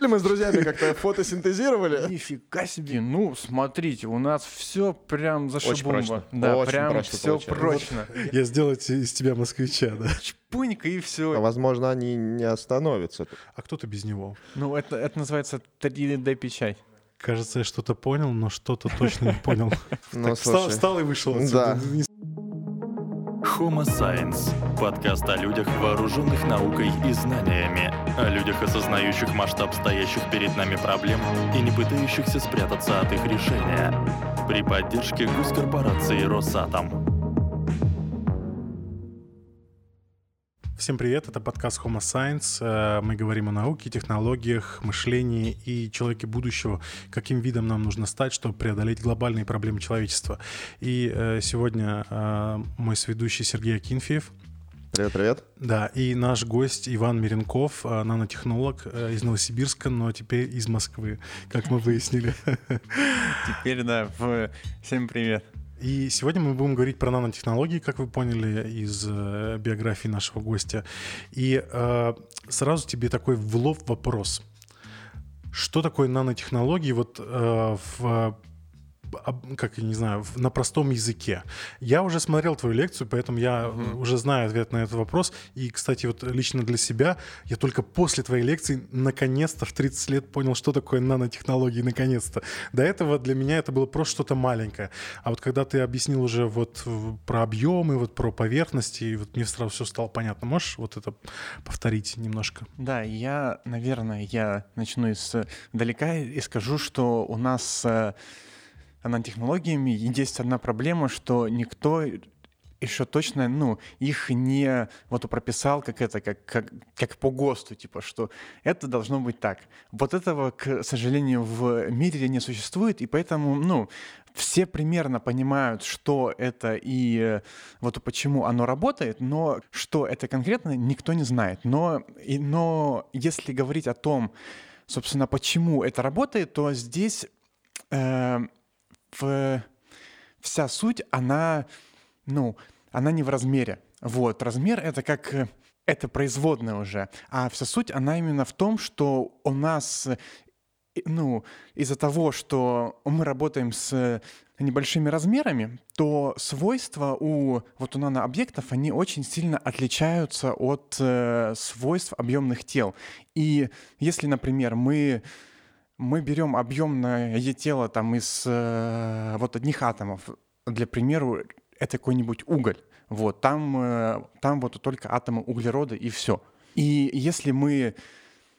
Мы с друзьями как-то фотосинтезировали. Нифига себе. Ну, смотрите, у нас все прям за Очень прочно. Да, Очень прям прочно все получается. прочно. Я сделал из тебя москвича, да. Чпунька и А, все. Возможно, они не остановятся. А кто ты без него? Ну, это, это называется 3D-печать. Кажется, я что-то понял, но что-то точно не понял. Ну, Так, встал, слушай. встал и вышел отсюда. Да. Homo Science – подкаст о людях, вооруженных наукой и знаниями, о людях, осознающих масштаб стоящих перед нами проблем и не пытающихся спрятаться от их решения. При поддержке госкорпорации «Росатом». Всем привет, это подкаст Homo Science. Э, Мы говорим о науке, технологиях, мышлении и человеке будущего, каким видом нам нужно стать, чтобы преодолеть глобальные проблемы человечества. И э, сегодня э, мой сведущий Сергей Акинфеев, Привет, привет. да, и наш гость Иван Миренков, нанотехнолог из Новосибирска, но теперь из Москвы, как мы выяснили. Теперь, да, всем привет. И сегодня мы будем говорить про нанотехнологии, как вы поняли из э, биографии нашего гостя. И э, сразу тебе такой в лоб вопрос. Что такое нанотехнологии вот э, в как я не знаю, на простом языке. Я уже смотрел твою лекцию, поэтому я э, уже знаю ответ на этот вопрос. И, кстати, вот лично для себя я только после твоей лекции наконец-то в 30 лет понял, что такое нанотехнологии, наконец-то. До этого для меня это было просто что-то маленькое. А вот когда ты объяснил уже вот про объемы, вот про поверхности, и вот мне сразу все стало понятно. Можешь вот это повторить немножко? Да, я, наверное, я начну издалека и скажу, что у нас с нанотехнологиями есть одна проблема, что никто еще точно, ну, их не вот прописал, как это, как, как, как по ГОСТу, типа, что это должно быть так. Вот этого, к сожалению, в мире не существует, и поэтому, ну, все примерно понимают, что это и э, вот почему оно работает, но что это конкретно, никто не знает. Но, и, но если говорить о том, собственно, почему это работает, то здесь э, в- вся суть, она, ну, она не в размере. Вот, размер — это как... Это производная уже. А вся суть, она именно в том, что у нас, ну, из-за того, что мы работаем с небольшими размерами, то свойства у вот у нанообъектов, они очень сильно отличаются от э, свойств объемных тел. И если, например, мы мы берем объемное тело там из э, вот одних атомов. Для примеру, это какой-нибудь уголь. Вот, там, э, там вот только атомы углерода и все. И если мы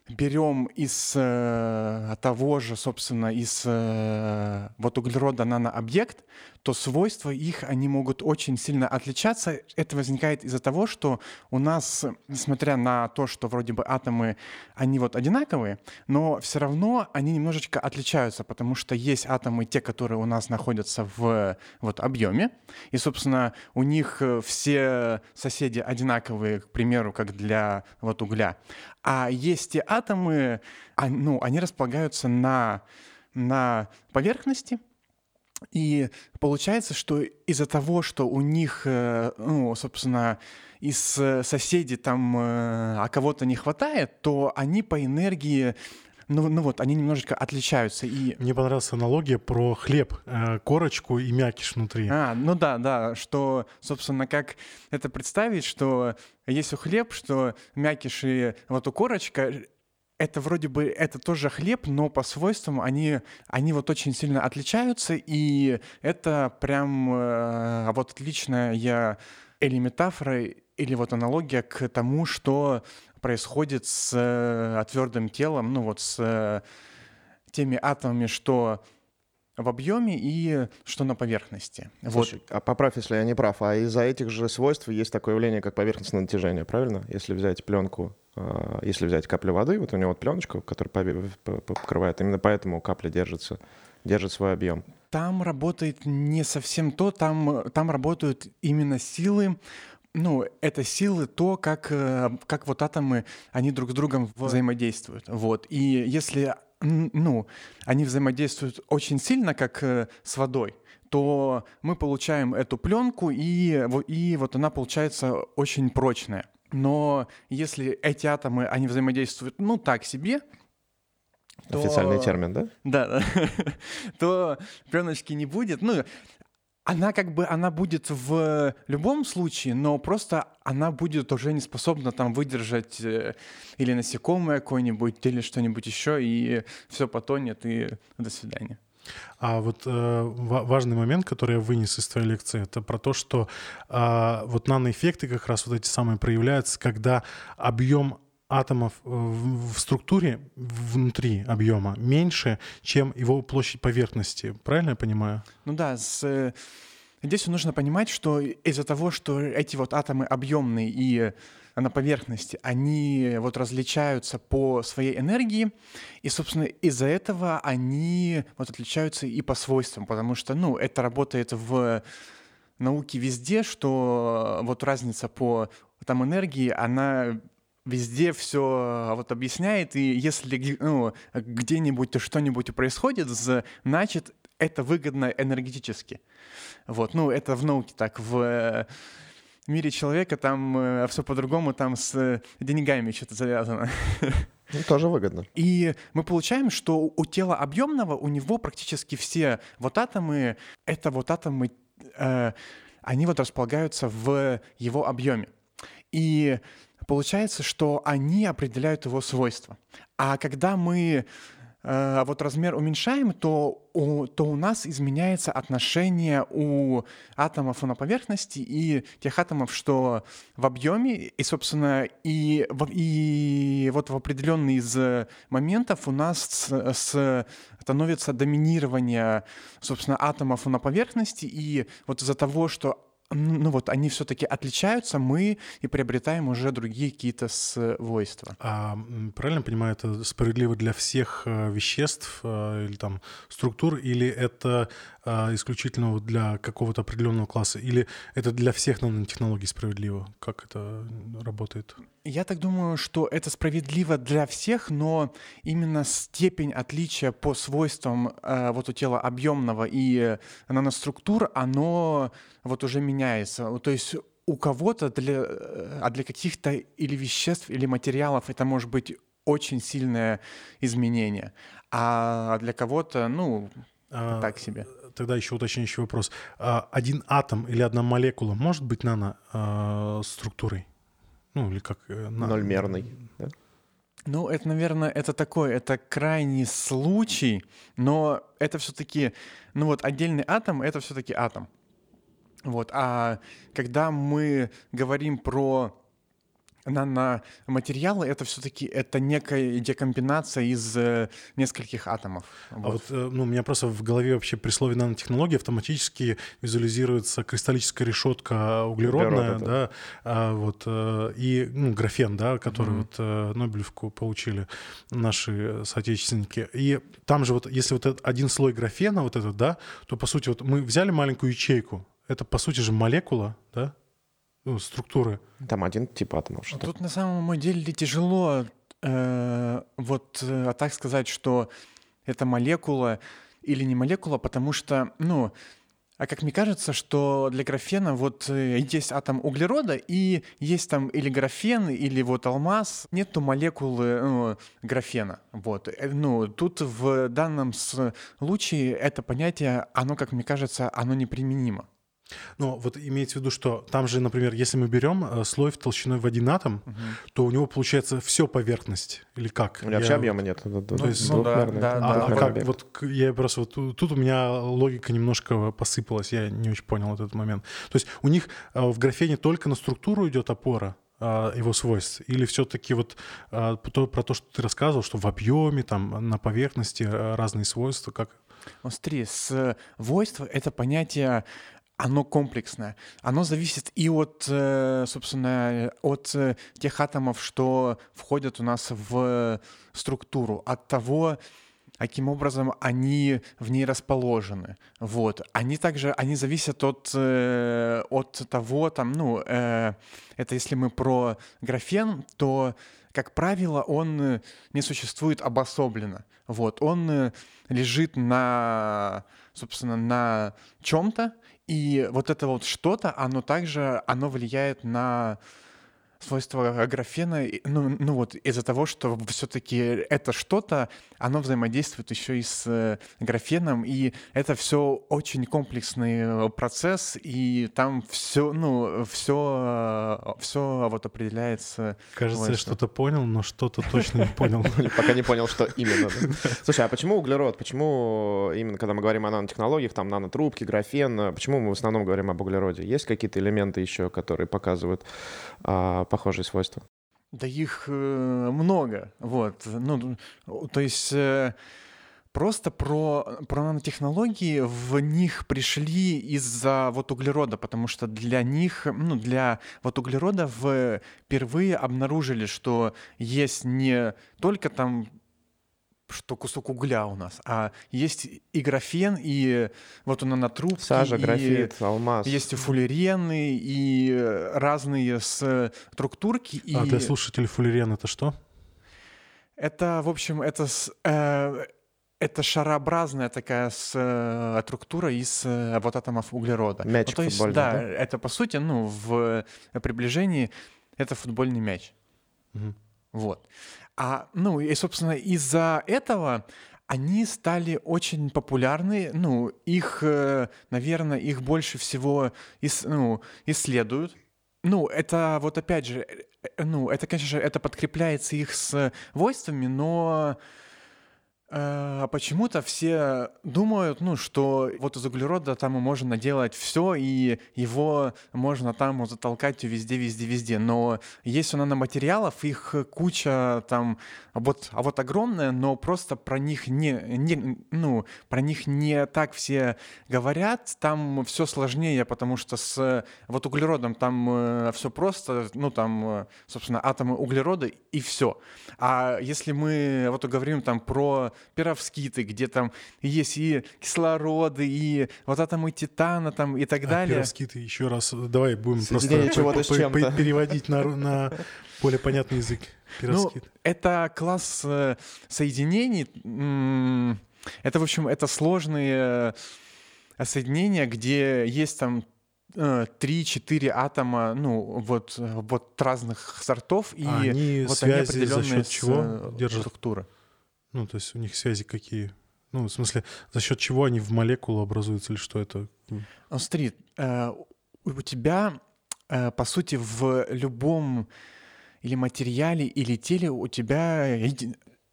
берем из э, того же, собственно, из э, вот углерода нанообъект, то свойства их, они могут очень сильно отличаться. Это возникает из-за того, что у нас, несмотря на то, что вроде бы атомы, они вот одинаковые, но все равно они немножечко отличаются, потому что есть атомы, те, которые у нас находятся в вот объеме, и, собственно, у них э, все соседи одинаковые, к примеру, как для вот угля. А есть те атомы, а- ну, они располагаются на, на поверхности, и получается, что из-за того, что у них, э, ну, собственно, из э, соседей там, э, а кого-то не хватает, то они по энергии, ну, ну вот, они немножечко отличаются. И Мне понравилась аналогия про хлеб, э, корочку и мякиш внутри. А, ну да, да, что, собственно, как это представить, что есть у хлеб, что мякиш и вот у корочка, это вроде бы, это тоже хлеб, но по свойствам они, они вот очень сильно отличаются, и это прям э, вот отличная я или метафора, или вот аналогия к тому, что происходит с э, твердым телом, ну вот с э, теми атомами, что в объеме и что на поверхности. Вот. Слушай, а поправь, если я не прав. А из-за этих же свойств есть такое явление, как поверхностное натяжение, правильно? Если взять пленку, а, если взять каплю воды, вот у него вот пленочка, которая покрывает, именно поэтому капля держится, держит свой объем. Там работает не совсем то, там, там работают именно силы, ну, это силы то, как, э, как вот атомы, они друг с другом взаимодействуют. Вот. И если, ну, они взаимодействуют очень сильно, как э, с водой, то мы получаем эту пленку, и, и вот она получается очень прочная. Но если эти атомы, они взаимодействуют, ну, так себе, то... Официальный термин, да? Да, да. то пленочки не будет. Ну, она как бы, она будет в любом случае, но просто она будет уже не способна там выдержать э, или насекомое какое-нибудь, или что-нибудь еще, и все потонет, и до свидания. А вот э, важный момент, который я вынес из твоей лекции, это про то, что э, вот наноэффекты как раз вот эти самые проявляются, когда объем атомов э, в, структуре внутри объема меньше, чем его площадь поверхности. Правильно я понимаю? Ну да, с, э, здесь нужно понимать, что из-за того, что эти вот атомы объемные и на поверхности, они вот различаются по своей энергии, и, собственно, из-за этого они вот отличаются и по свойствам, потому что, ну, это работает в науке везде, что вот разница по там энергии, она везде все а, вот объясняет, и если ну, где-нибудь что-нибудь происходит, значит, это выгодно энергетически. Вот, ну, это в науке так, в мире человека там э, все по-другому, там с деньгами что-то завязано. Ну, тоже выгодно. И мы получаем, что у тела объемного у него практически все вот атомы, это вот атомы, э, они вот располагаются в его объеме. И получается, что они определяют его свойства. А когда мы э, вот размер уменьшаем, то у, то у нас изменяется отношение у атомов на поверхности и тех атомов, что в объеме, и, собственно, и, и вот в определенный из моментов у нас с, с, становится доминирование, собственно, атомов на поверхности, и вот из-за того, что ну вот они все-таки отличаются, мы и приобретаем уже другие какие-то свойства. А правильно понимаю, это справедливо для всех э, веществ э, или там структур, или это а, исключительно для какого-то определенного класса, или это для всех нанотехнологий справедливо? Как это работает? Я так думаю, что это справедливо для всех, но именно степень отличия по свойствам э, вот у тела объемного и наноструктур, оно вот уже меняется. То есть у кого-то для, э, а для каких-то или веществ, или материалов это может быть очень сильное изменение, а для кого-то, ну, а, так себе. Тогда еще уточняющий вопрос. А один атом или одна молекула может быть наноструктурой? Ну, или как... Э, Нольмерный, да? Ну, это, наверное, это такой, это крайний случай, но это все-таки, ну вот отдельный атом, это все-таки атом. Вот, а когда мы говорим про наноматериалы — это все-таки это некая декомбинация из э, нескольких атомов. Вот. А вот э, ну, у меня просто в голове вообще при слове нанотехнологии автоматически визуализируется кристаллическая решетка углеродная, Углерод, да, а, вот, э, и ну, графен, да, который mm-hmm. вот Нобелевку получили наши соотечественники. И там же вот, если вот этот один слой графена, вот этот, да, то, по сути, вот мы взяли маленькую ячейку, это, по сути же, молекула, да, ну, структуры. Там один тип атомов. Что Тут на самом деле тяжело э, вот э, так сказать, что это молекула или не молекула, потому что, ну, а как мне кажется, что для графена вот э, есть атом углерода, и есть там или графен, или вот алмаз. Нету молекулы ну, графена. Вот. Ну, тут в данном случае это понятие, оно, как мне кажется, оно неприменимо. Но вот имеется в виду, что там же, например, если мы берем э, слой в толщиной в один атом, угу. то у него получается все поверхность или как? У меня вообще объема нет. Ну, то есть, ну, да, да, а, а как? Вот я просто вот тут у меня логика немножко посыпалась, я не очень понял этот момент. То есть у них э, в графене только на структуру идет опора, э, его свойств? Или все-таки вот про то, что ты рассказывал, что в объеме, там, на поверхности разные свойства, как? Ну, смотри, свойства — это понятие оно комплексное. Оно зависит и от, э, собственно, от э, тех атомов, что входят у нас в структуру, от того, каким образом они в ней расположены. Вот. Они также, они зависят от, э, от того, там, ну, это если мы про графен, то, как правило, он не существует обособленно. Вот. Он лежит на, собственно, на чем-то, и вот это вот что-то, оно также, оно влияет на свойства графена, ну, ну вот из-за того, что все-таки это что-то, оно взаимодействует еще и с э, графеном, и это все очень комплексный э, процесс, и там все, ну, все, все вот определяется. Кажется, я что-то понял, но что-то точно не понял. Пока не понял, что именно. Слушай, а почему углерод? Почему именно, когда мы говорим о нанотехнологиях, там нанотрубки, графен, почему мы в основном говорим об углероде? Есть какие-то элементы еще, которые показывают а, похожие свойства? Да их э, много, вот. Ну, то есть э, просто про, про нанотехнологии в них пришли из-за вот углерода, потому что для них, ну, для вот углерода впервые обнаружили, что есть не только там что кусок угля у нас, а есть и графен, и вот он на трубке. Сажа, и графит, алмаз. Есть и фуллерены, и разные структурки. А и... для слушателей фуллерен это что? Это, в общем, это э, это шарообразная такая э, структура из э, вот атомов углерода. Мяч ну, то есть, да, да, это по сути, ну, в приближении это футбольный мяч. Угу. Вот. А, ну, и, собственно, из-за этого они стали очень популярны, ну, их, э, наверное, их больше всего ис, ну, исследуют. Ну, это вот опять же, э, ну, это, конечно же, это подкрепляется их свойствами, но почему-то все думают, ну, что вот из углерода там мы можем наделать все, и его можно там затолкать везде, везде, везде. Но есть у наноматериалов, их куча там, а вот, а вот огромная, но просто про них не, не, ну, про них не так все говорят. Там все сложнее, потому что с вот углеродом там все просто, ну, там, собственно, атомы углерода и все. А если мы вот говорим там про перовскиты, где там есть и кислороды, и вот атомы титана там и так а, далее. Перовскиты, еще раз, давай будем просто переводить на, на более понятный язык. Ну, это класс э, соединений. Это, в общем, это сложные э, соединения, где есть там 3-4 э, атома, ну, вот, вот разных сортов, и а они вот связи они определенные за счет чего держат? структуры. Ну, то есть у них связи какие? Ну, в смысле, за счет чего они в молекулу образуются или что это? Ну, смотри, э, у тебя, э, по сути, в любом или материале, или теле у тебя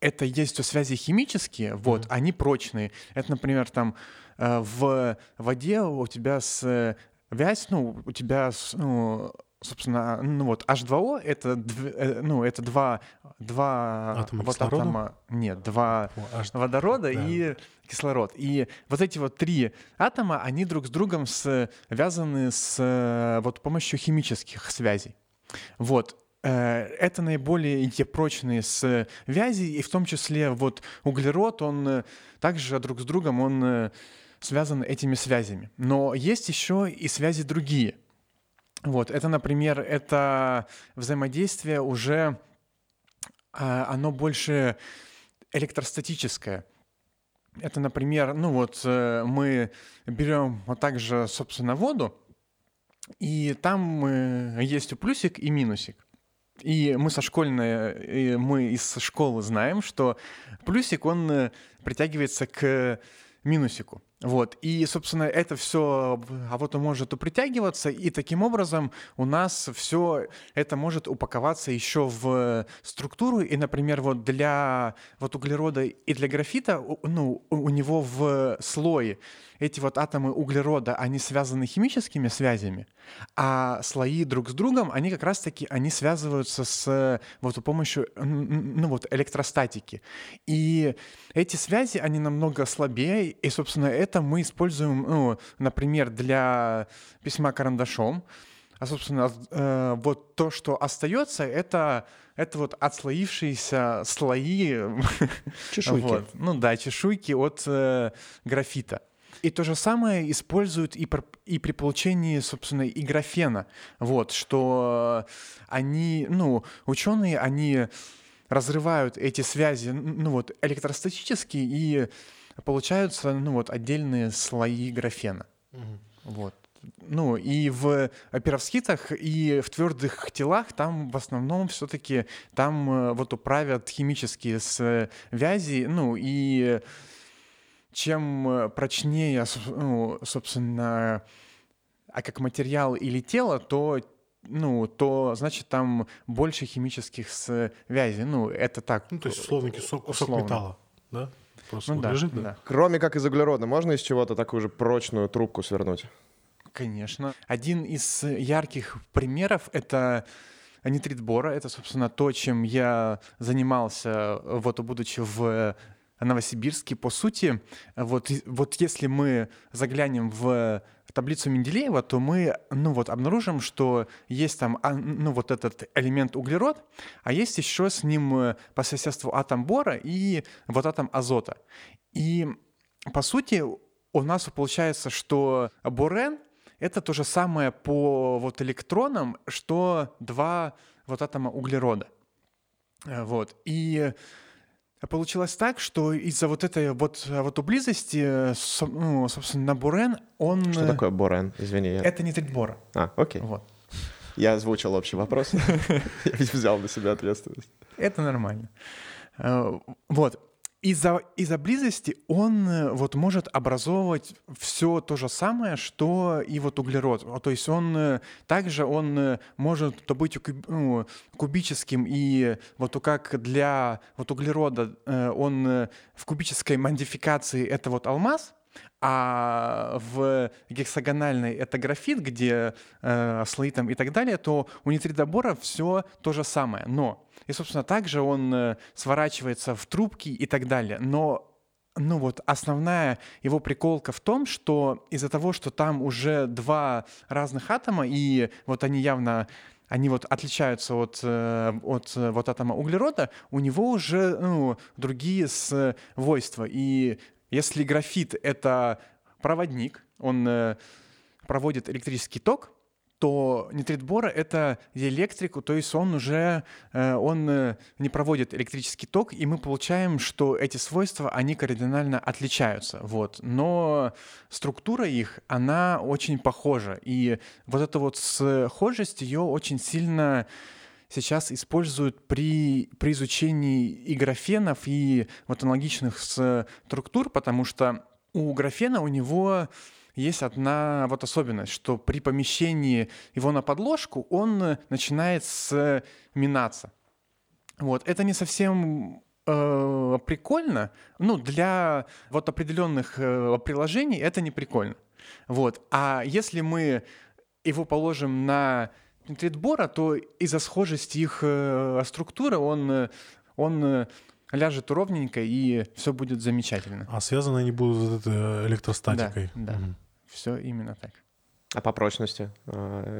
это есть связи химические, вот, mm-hmm. они прочные. Это, например, там э, в воде у тебя с вязь, ну, у тебя ну, собственно, ну вот H2O это, э, ну, это два, два атома вот кислорода? атома, нет, два О, H... водорода да. и кислород. И вот эти вот три атома, они друг с другом связаны с вот помощью химических связей. Вот. Э, это наиболее прочные связи, и в том числе вот углерод, он также друг с другом, он связан этими связями. Но есть еще и связи другие — вот, это, например, это взаимодействие уже, а, оно больше электростатическое. Это, например, ну вот э, мы берем вот так же, собственно, воду, и там э, есть плюсик и минусик. И мы со школьной, мы из школы знаем, что плюсик, он э, притягивается к минусику. Вот. И, собственно, это все, а вот может притягиваться, и таким образом у нас все это может упаковаться еще в структуру. И, например, вот для вот углерода и для графита, ну, у него в слое эти вот атомы углерода, они связаны химическими связями, а слои друг с другом, они как раз-таки, они связываются с вот помощью, ну вот, электростатики. И эти связи, они намного слабее, и, собственно, это мы используем, ну, например, для письма карандашом, а, собственно, э, вот то, что остается, это, это вот отслоившиеся слои... Чешуйки. вот. Ну да, чешуйки от э, графита. И то же самое используют и, и при получении, собственно, и графена. Вот, что они, ну, ученые, они разрывают эти связи, ну вот, электростатически, и получаются, ну вот, отдельные слои графена. Угу. Вот. ну, и в перовскитах, и в твердых телах там в основном все-таки там э, вот управят химические связи, ну, и чем э, прочнее, ну, собственно, а как материал или тело, то ну, то значит там больше химических связей. Ну, это так. Ну, то есть, условно, кусок, кусок условно. металла, да? Просто ну, да, лежит, да? да. Кроме как из углерода, можно из чего-то такую же прочную трубку свернуть? Конечно. Один из ярких примеров — это нитрит бора. Это, собственно, то, чем я занимался, вот, будучи в Новосибирске. По сути, вот, вот если мы заглянем в таблицу Менделеева, то мы ну вот, обнаружим, что есть там а, ну, вот этот элемент углерод, а есть еще с ним э, по соседству атом бора и вот атом азота. И по сути у нас получается, что борен — это то же самое по вот электронам, что два вот атома углерода. Э, вот. И Получилось так, что из-за вот этой вот, вот близости, ну, собственно, Бурен, он... Что такое Бурен? Извини. Я... Это нитрит бора. А, окей. Вот. Я озвучил общий вопрос. Я ведь взял на себя ответственность. Это нормально. Э, вот из-за из близости он э, вот может образовывать все то же самое, что и вот углерод. То есть он э, также он э, может то быть ну, кубическим и вот как для вот углерода он в кубической модификации это вот алмаз, а в гексагональной это графит, где э, слои там и так далее, то у нитридобора все то же самое. Но, и, собственно, также он э, сворачивается в трубки и так далее. Но ну вот основная его приколка в том, что из-за того, что там уже два разных атома, и вот они явно они вот отличаются от, э, от э, вот атома углерода, у него уже ну, другие свойства. И если графит — это проводник, он э, проводит электрический ток, то нитрит бора — это диэлектрик, то есть он уже э, он э, не проводит электрический ток, и мы получаем, что эти свойства, они кардинально отличаются. Вот. Но структура их, она очень похожа. И вот эта вот схожесть ее очень сильно сейчас используют при, при изучении и графенов, и вот аналогичных структур, потому что у графена у него есть одна вот особенность, что при помещении его на подложку он начинает сминаться. Вот. Это не совсем э, прикольно. Ну, для вот определенных э, приложений это не прикольно. Вот. А если мы его положим на Тритбора, то из-за схожести их э, структуры он, э, он э, ляжет ровненько, и все будет замечательно. А связаны они будут электростатикой? Да, да. Угу. все именно так. А по прочности?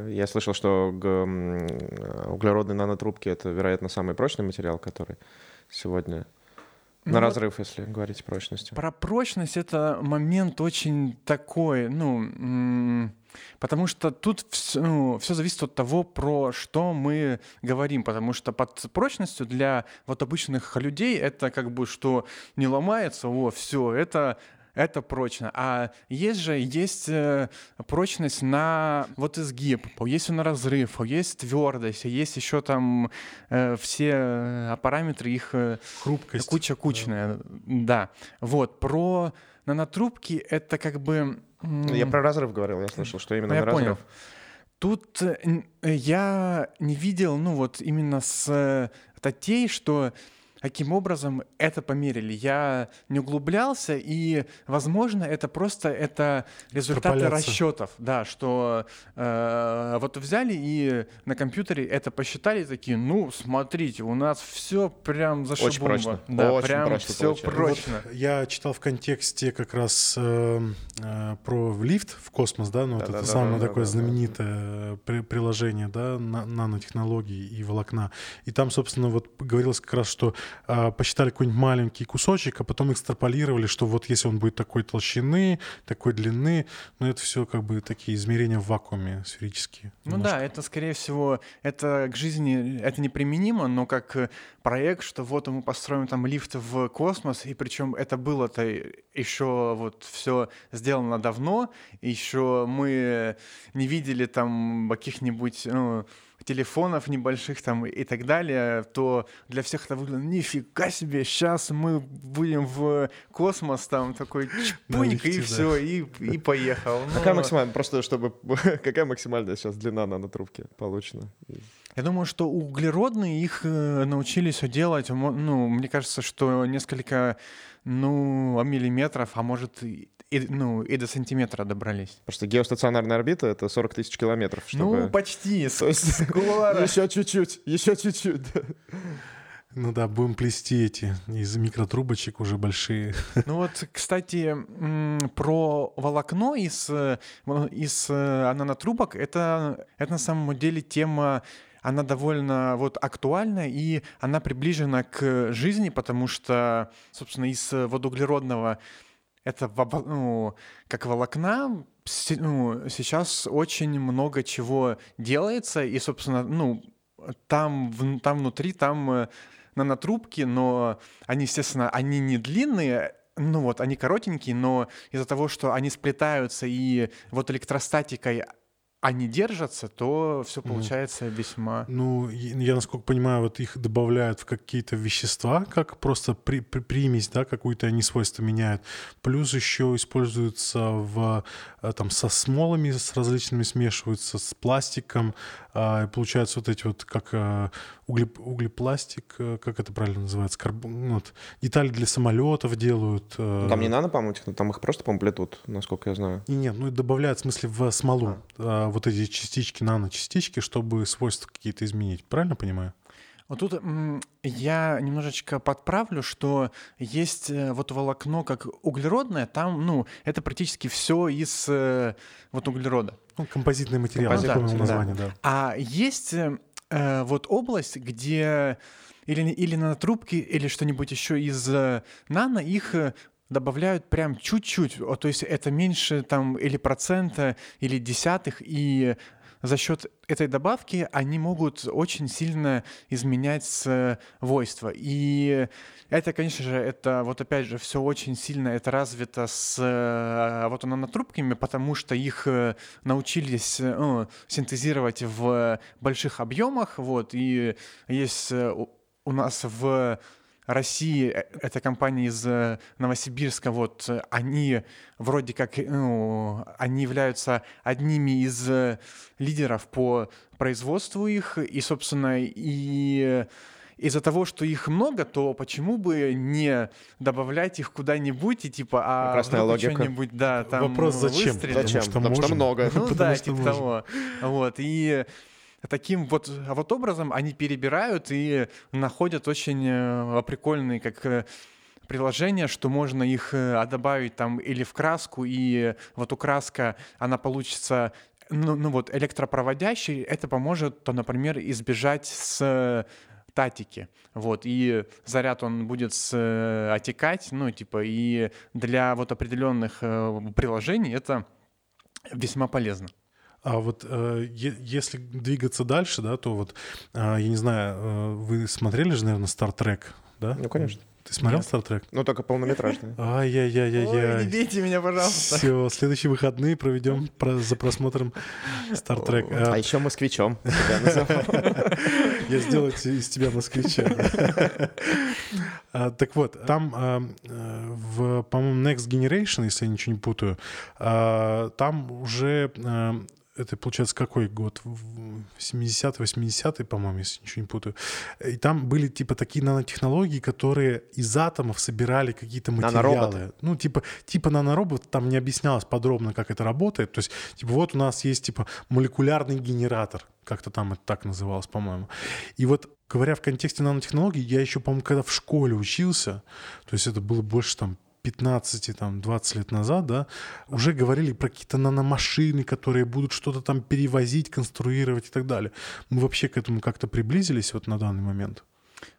Я слышал, что углеродные нанотрубки — это, вероятно, самый прочный материал, который сегодня на ну, разрыв, если говорить прочности. Про прочность это момент очень такой, ну, потому что тут все, ну, все зависит от того, про что мы говорим, потому что под прочностью для вот обычных людей это как бы что не ломается, о, все, это это прочно. А есть же есть э, прочность на вот изгиб, есть на разрыв, есть твердость, есть еще там э, все э, параметры их хрупкость, куча кучная, да. да. Вот про нанотрубки это как бы я про разрыв говорил, я слышал, что именно ну, на я разрыв. Понял. Тут э, я не видел, ну вот именно с статей, что каким образом это померили. Я не углублялся, и, возможно, это просто это результаты расчетов, да, что э, вот взяли и на компьютере это посчитали, такие, ну, смотрите, у нас все прям за Очень прочно. Да, Очень прям прочно все прочно. Вот я читал в контексте как раз э, э, про лифт в космос, да, ну, да, вот да, это да, самое да, такое да, знаменитое да. При, приложение, да, на, нанотехнологий и волокна. И там, собственно, вот говорилось как раз, что э, посчитали какой-нибудь маленький кусочек, а потом экстраполировали, что вот если он будет такой толщины, такой длины, ну это все как бы такие измерения в вакууме сферические. Ну немножко. да, это скорее всего, это к жизни, это неприменимо, но как э, проект, что вот мы построим там лифт в космос, и причем это было-то еще вот все сделано давно, еще мы не видели там каких-нибудь ну, телефонов небольших там и так далее, то для всех это выглядит, нифига себе, сейчас мы будем в космос, там такой чпуньк, и все, и, и поехал. Какая Но максимальная, просто чтобы, какая максимальная сейчас длина нанотрубки получена? Я думаю, что углеродные их э, научились делать, ну, мне кажется, что несколько, ну, миллиметров, а может, и, и, ну, и до сантиметра добрались. Просто геостационарная орбита — это 40 тысяч километров, чтобы... Ну, почти, с, То есть с Гуара. Еще чуть-чуть, еще чуть-чуть. да. Ну да, будем плести эти из микротрубочек уже большие. Ну вот, кстати, про волокно из, э, из э, нанотрубок, это, это на самом деле тема, она довольно вот актуальна, и она приближена к жизни, потому что, собственно, из водоуглеродного это ну, как волокна, ну, сейчас очень много чего делается, и, собственно, ну, там, там внутри, там э, нанотрубки, но они, естественно, они не длинные, ну вот, они коротенькие, но из-за того, что они сплетаются и вот электростатикой они держатся, то все получается весьма... Ну, и- я, насколько понимаю, вот их добавляют в какие-то вещества, как просто при, при- примесь, да, какую-то они свойства меняют. Плюс еще используются в, э, там, со смолами, с различными смешиваются, с пластиком. а, и получаются вот эти вот, как э, угле- углепластик, э, как это правильно называется, карбон, вот, детали для самолетов делают. Ну, Там не нано, по-моему, там их просто, по-моему, плетут, насколько я знаю. не, нет, ну и добавляют, в смысле, в смолу а, вот эти частички, наночастички, чтобы свойства какие-то изменить. Правильно понимаю? Вот тут я немножечко подправлю, что есть э, вот волокно как углеродное, там, ну, это практически все из э, вот углерода. Ну, композитный материал, я да. название, да. А есть э, э, вот область, где или, или на трубки, или что-нибудь еще из нано, их добавляют прям чуть-чуть, то есть это меньше там или процента, или десятых, и за счет этой добавки они могут очень сильно изменять свойства. И это, конечно же, это вот опять же все очень сильно это развито с э, вот нанотрубками, потому что их э, научились э, ну, синтезировать в больших объемах, вот, и есть э, у нас в России, э, эта компания из э, Новосибирска, вот, э, они вроде как, ну, они являются одними из лидеров по производству их, и, собственно, и из-за того, что их много, то почему бы не добавлять их куда-нибудь и типа, а Прекрасная вдруг логика. что-нибудь, да, там Вопрос ну, зачем? Зачем? что Потому что много. Ну Потому да, типа можем. того. Вот, и таким вот, а вот образом они перебирают и находят очень э, прикольные как э, приложения, что можно их э, добавить там или в краску, и вот у краска, она получится ну, ну вот электропроводящей, это поможет, то, например, избежать с татики, вот, и заряд он будет с, отекать, ну, типа, и для вот определенных приложений это весьма полезно. А вот э, если двигаться дальше, да, то вот, э, я не знаю, э, вы смотрели же, наверное, Star Trek, да? Ну, конечно. Ты смотрел Нет. Star Trek? Ну, только полнометражные. Ой, не Ай-яй-яй-яй-яй. бейте меня, пожалуйста. Все, следующие выходные проведем про- за просмотром Star Trek. А А, еще москвичом. Я сделаю из тебя москвича. А, Так вот, там э, в, по-моему, Next Generation, если я ничего не путаю, там уже это получается какой год? В 70-й, 80-й, по-моему, если ничего не путаю. И там были типа такие нанотехнологии, которые из атомов собирали какие-то материалы. Нанороботы. Ну, типа, типа наноробот, там не объяснялось подробно, как это работает. То есть, типа, вот у нас есть, типа, молекулярный генератор, как-то там это так называлось, по-моему. И вот, говоря в контексте нанотехнологий, я еще, по-моему, когда в школе учился, то есть это было больше там 15, там, 20 лет назад, да, уже говорили про какие-то наномашины, которые будут что-то там перевозить, конструировать и так далее. Мы вообще к этому как-то приблизились вот на данный момент?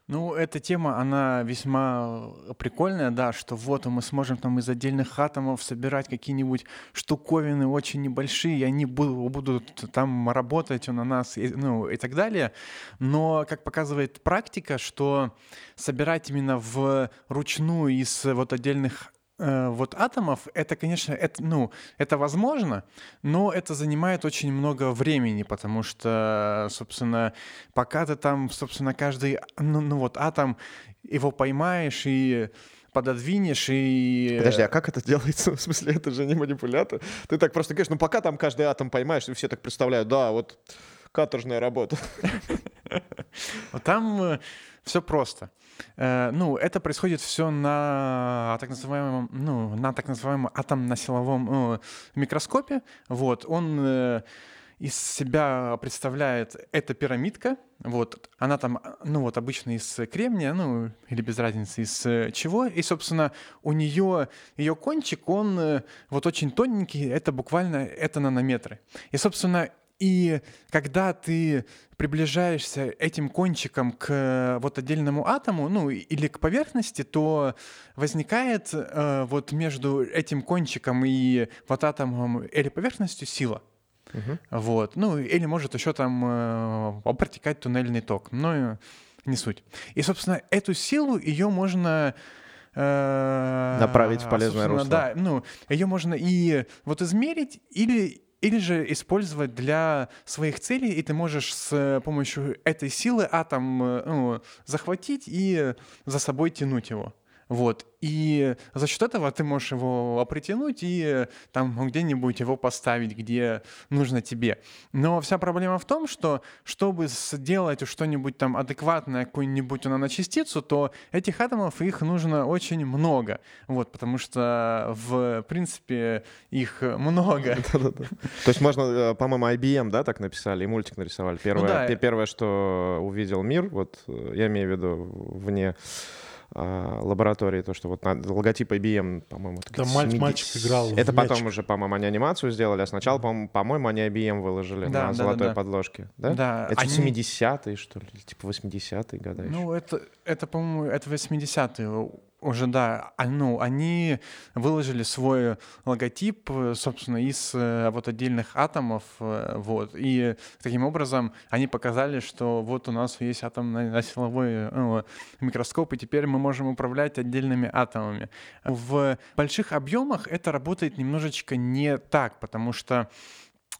Ну, эта тема, она весьма прикольная, да, что вот мы сможем там из отдельных атомов собирать какие-нибудь штуковины очень небольшие, и они будут, там работать на нас, и, ну, и так далее. Но, как показывает практика, что собирать именно в ручную из вот отдельных Э, вот атомов, это, конечно, это, ну, это возможно, но это занимает очень много времени, потому что, собственно, пока ты там, собственно, каждый, ну, ну вот атом, его поймаешь и пододвинешь и... Подожди, а как это делается? В смысле, это же не манипулятор. Ты так просто говоришь, ну пока там каждый атом поймаешь, и все так представляют, да, вот каторжная работа. Там э, все просто. Э, ну, это происходит все на так называемом, ну, на так называемом атомно-силовом ну, микроскопе. Вот, он э, из себя представляет эта пирамидка, вот, она там, ну вот, обычно из кремния, ну, или без разницы из чего, и, собственно, у нее, ее кончик, он вот очень тоненький, это буквально, это нанометры. И, собственно, и когда ты приближаешься этим кончиком к вот отдельному атому, ну или к поверхности, то возникает э, вот между этим кончиком и вот атомом или поверхностью сила. Угу. Вот. Ну, или может еще там э, протекать туннельный ток. Но не суть. И, собственно, эту силу ее можно э, направить в полезное русло. Да, ну, ее можно и вот измерить, или или же использовать для своих целей, и ты можешь с помощью этой силы атом э, ну, захватить и за собой тянуть его. Вот. И за счет этого ты можешь его притянуть и там где-нибудь его поставить, где нужно тебе. Но вся проблема в том, что чтобы сделать что-нибудь там адекватное, какую-нибудь наночастицу, то этих атомов их нужно очень много. Вот, потому что в принципе их много. То есть можно, э, по-моему, IBM, да, так написали, и мультик нарисовали. Первое, ну первое, что увидел мир, вот э, я имею в виду вне лаборатории, то, что вот на логотип IBM, по-моему... Да, мальчик, мальчик играл Это потом уже, по-моему, они анимацию сделали, а сначала, по-моему, они IBM выложили да, на да, золотой да, подложке. Да? да это они... 70-е, что ли, типа 80-е годы Ну, это, это, по-моему, это 80-е уже, да, а, ну, они выложили свой логотип, собственно, из э, вот отдельных атомов, э, вот, и таким образом они показали, что вот у нас есть атомный силовой ну, микроскоп, и теперь мы можем управлять отдельными атомами. В больших объемах это работает немножечко не так, потому что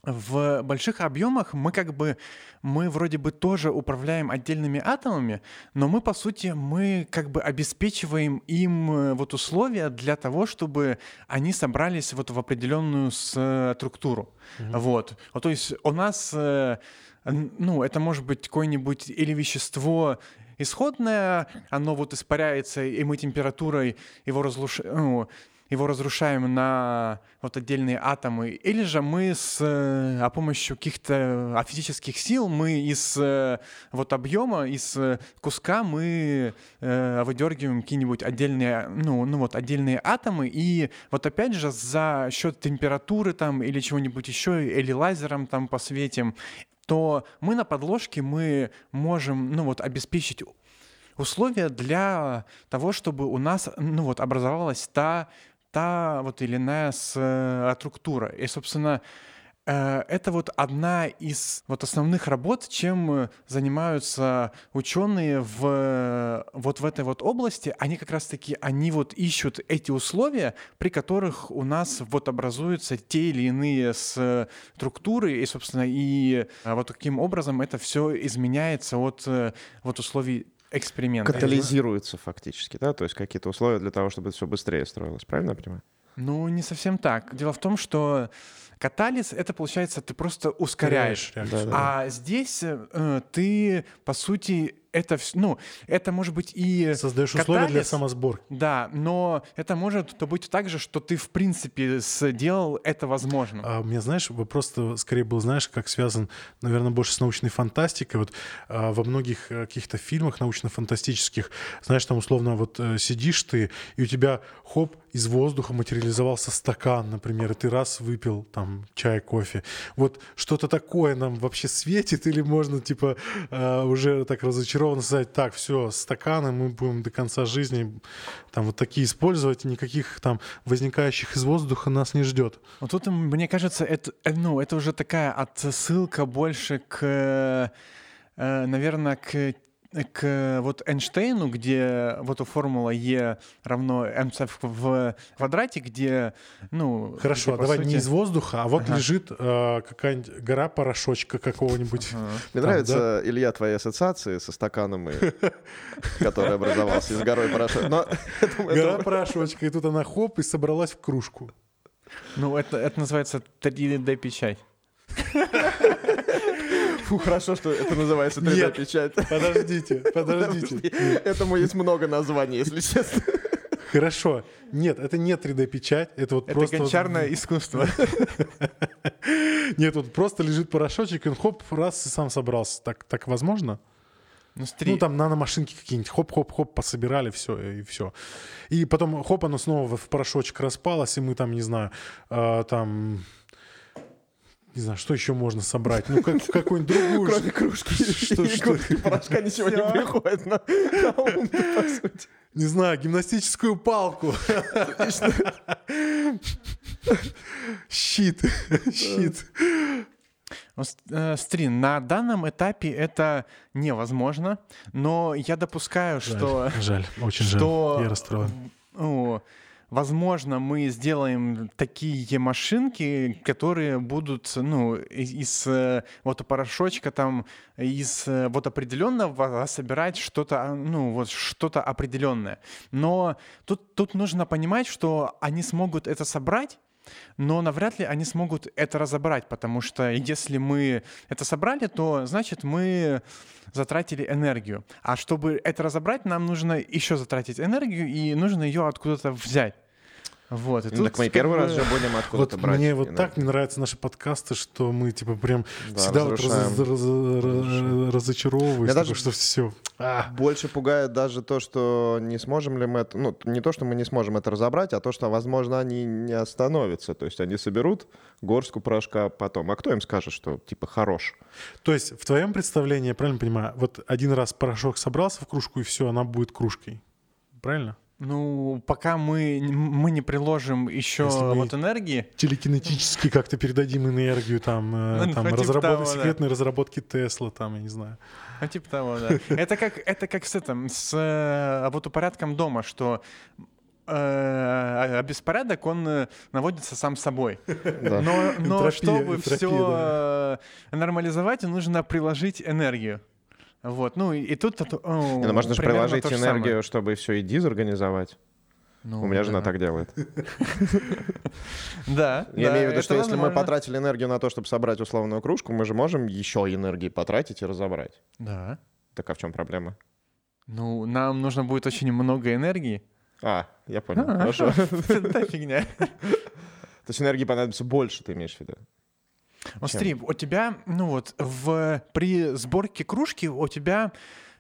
в больших объемах мы как бы, мы вроде бы тоже управляем отдельными атомами, но мы, по сути, мы как бы обеспечиваем им э, вот условия для того, чтобы они собрались вот в определенную структуру. Mm-hmm. Вот. вот. То есть у нас, э, ну, это может быть какое-нибудь или вещество, исходное, оно вот испаряется, и мы температурой его разрушаем, ну, его разрушаем на вот отдельные атомы, или же мы с э, а помощью каких-то физических сил мы из э, вот объема, из куска мы э, выдергиваем какие-нибудь отдельные, ну, ну вот отдельные атомы, и вот опять же за счет температуры там или чего-нибудь еще, или лазером там посветим, то мы на подложке мы можем, ну вот, обеспечить условия для того, чтобы у нас, ну вот, образовалась та та вот или иная э, структура. И, собственно, э, это вот одна из вот основных работ, чем занимаются ученые в, вот в этой вот области. Они как раз-таки, они вот ищут эти условия, при которых у нас вот образуются те или иные структуры, и, собственно, и э, вот таким образом это все изменяется от вот условий эксперимент. Катализируется фактически, да? То есть какие-то условия для того, чтобы это все быстрее строилось. Правильно я понимаю? Ну, не совсем так. Дело в том, что катализ — это, получается, ты просто ускоряешь. Да, да. А здесь э, ты, по сути, это, ну, это может быть и Создаешь катализ, условия для самосборки. Да, но это может быть так же, что ты, в принципе, сделал это возможно. А у меня, знаешь, вопрос скорее был, знаешь, как связан, наверное, больше с научной фантастикой. Вот а, во многих э, каких-то фильмах научно-фантастических, знаешь, там условно вот э, сидишь ты, и у тебя, хоп, из воздуха материализовался стакан, например, и ты раз выпил там чай, кофе. Вот что-то такое нам вообще светит или можно, типа, э, уже так разочароваться разочарованно сказать, так, все, стаканы мы будем до конца жизни там вот такие использовать, никаких там возникающих из воздуха нас не ждет. Вот тут, мне кажется, это, э, ну, это уже такая отсылка больше к, э, наверное, к к вот Эйнштейну, где вот у формула Е равно mc в квадрате, где, ну... Хорошо, где, давай сути... не из воздуха, а вот ага. лежит э, какая-нибудь гора порошочка какого-нибудь. Ага. Мне там, нравится, да? Илья, твои ассоциации со стаканом, который образовался из горой порошочка. Гора порошочка, и тут она хоп, и собралась в кружку. Ну, это, это называется 3D-печать. Фу, хорошо, что это называется 3D-печать. Подождите, подождите. Этому есть много названий, если честно. Хорошо. Нет, это не 3D-печать, это вот это просто... Это гончарное искусство. Нет, вот просто лежит порошочек, и он хоп, раз и сам собрался. Так, так возможно? Ну, стри... ну, там наномашинки какие-нибудь, хоп-хоп-хоп, пособирали, все, и все. И потом, хоп, оно снова в порошочек распалось, и мы там, не знаю, э, там не знаю, что еще можно собрать? Ну, как, какую-нибудь другую... Кроме кружки что, и что? порошка ничего не приходит на, ум, по сути. Не знаю, гимнастическую палку. Щит. Щит. Э, Стрин, на данном этапе это невозможно, но я допускаю, что... Жаль, очень жаль, я расстроен. Возможно, мы сделаем такие машинки, которые будут, ну, из, э, вот порошочка там, из э, вот определенного собирать что-то, ну, вот что-то определенное. Но тут, тут нужно понимать, что они смогут это собрать, но навряд ли они смогут это разобрать, потому что если мы это собрали, то значит мы затратили энергию. А чтобы это разобрать, нам нужно еще затратить энергию, и нужно ее откуда-то взять. Вот, и ну, так мы первый бы... раз же будем откуда-то вот брать. Мне вот так не нравятся наши подкасты, что мы типа прям да, всегда вот раз, раз, раз, разочаровываемся, даже что все. А. Больше пугает даже то, что не сможем ли мы это, ну не то, что мы не сможем это разобрать, а то, что, возможно, они не остановятся. То есть они соберут горстку порошка потом. А кто им скажет, что типа хорош? То есть в твоем представлении, я правильно понимаю, вот один раз порошок собрался в кружку и все, она будет кружкой, правильно? Ну, пока мы, мы не приложим еще вот энергии. Телекинетически как-то передадим энергию, там, э, ну, там типа разработки, того, секретные да. разработки Тесла, там, я не знаю. Ну, типа того, да. Это как, это как с этим, с э, вот порядком дома, что э, а беспорядок, он э, наводится сам собой. Да. Но, но энтропия, чтобы энтропия, все да. нормализовать, нужно приложить энергию. Вот, ну и, тут... Ну, ну, можно же приложить энергию, чтобы все и дизорганизовать. Ну, У меня да. жена так делает. Да. Я имею в виду, что если мы потратили энергию на то, чтобы собрать условную кружку, мы же можем еще энергии потратить и разобрать. Да. Так а в чем проблема? Ну, нам нужно будет очень много энергии. А, я понял. Хорошо. Это фигня. То есть энергии понадобится больше, ты имеешь в виду? Вот смотри, у тебя, ну вот, в, при сборке кружки у тебя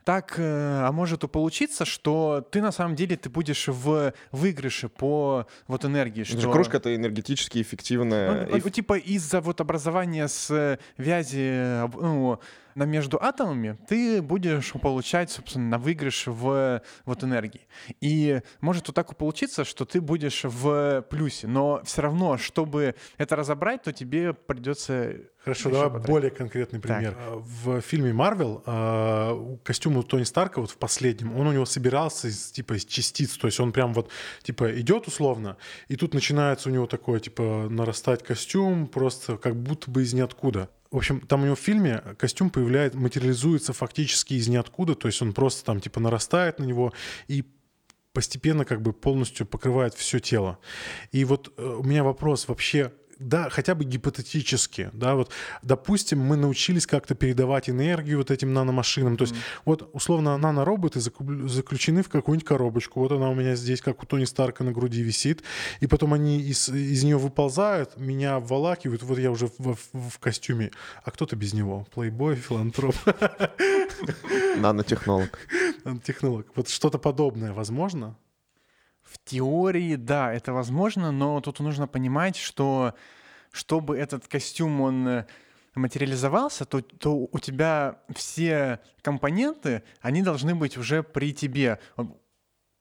так, э, а может и получиться, что ты на самом деле ты будешь в выигрыше по вот энергии. Что... Кружка это энергетически эффективная. Ну, типа из-за вот образования с вязи ну, на между атомами, ты будешь получать, собственно, на выигрыш в вот энергии. И может вот так получиться, что ты будешь в плюсе, но все равно, чтобы это разобрать, то тебе придется Хорошо, давай потратить. более конкретный пример. Так. В фильме Марвел э, костюм у Тони Старка вот в последнем, он у него собирался из типа из частиц, то есть он прям вот типа идет условно, и тут начинается у него такое типа нарастать костюм просто как будто бы из ниоткуда. В общем, там у него в фильме костюм появляет, материализуется фактически из ниоткуда, то есть он просто там типа нарастает на него и постепенно как бы полностью покрывает все тело. И вот э, у меня вопрос вообще, да, хотя бы гипотетически, да, вот, допустим, мы научились как-то передавать энергию вот этим наномашинам, то есть mm. вот условно нанороботы заключены в какую-нибудь коробочку, вот она у меня здесь, как у Тони Старка на груди висит, и потом они из, из нее выползают, меня обволакивают, вот я уже в, в, в костюме, а кто-то без него, плейбой, филантроп. Нанотехнолог. Нанотехнолог. Вот что-то подобное возможно? В теории, да, это возможно, но тут нужно понимать, что чтобы этот костюм, он материализовался, то, то у тебя все компоненты, они должны быть уже при тебе.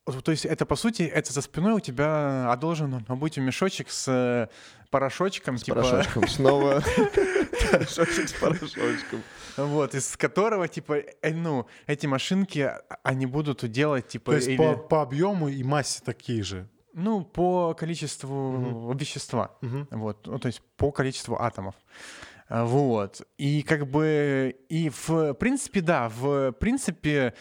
То есть это, по сути, это за спиной у тебя а должен быть мешочек с э, порошочком. С типа... порошочком снова. Мешочек с порошочком. Вот, из которого, типа, э, ну, эти машинки, а, они будут делать, типа... То есть по, объему и массе такие же? Ну, по количеству вещества. Вот, ну, то есть по количеству атомов. Вот. И как бы, и в принципе, да, в принципе,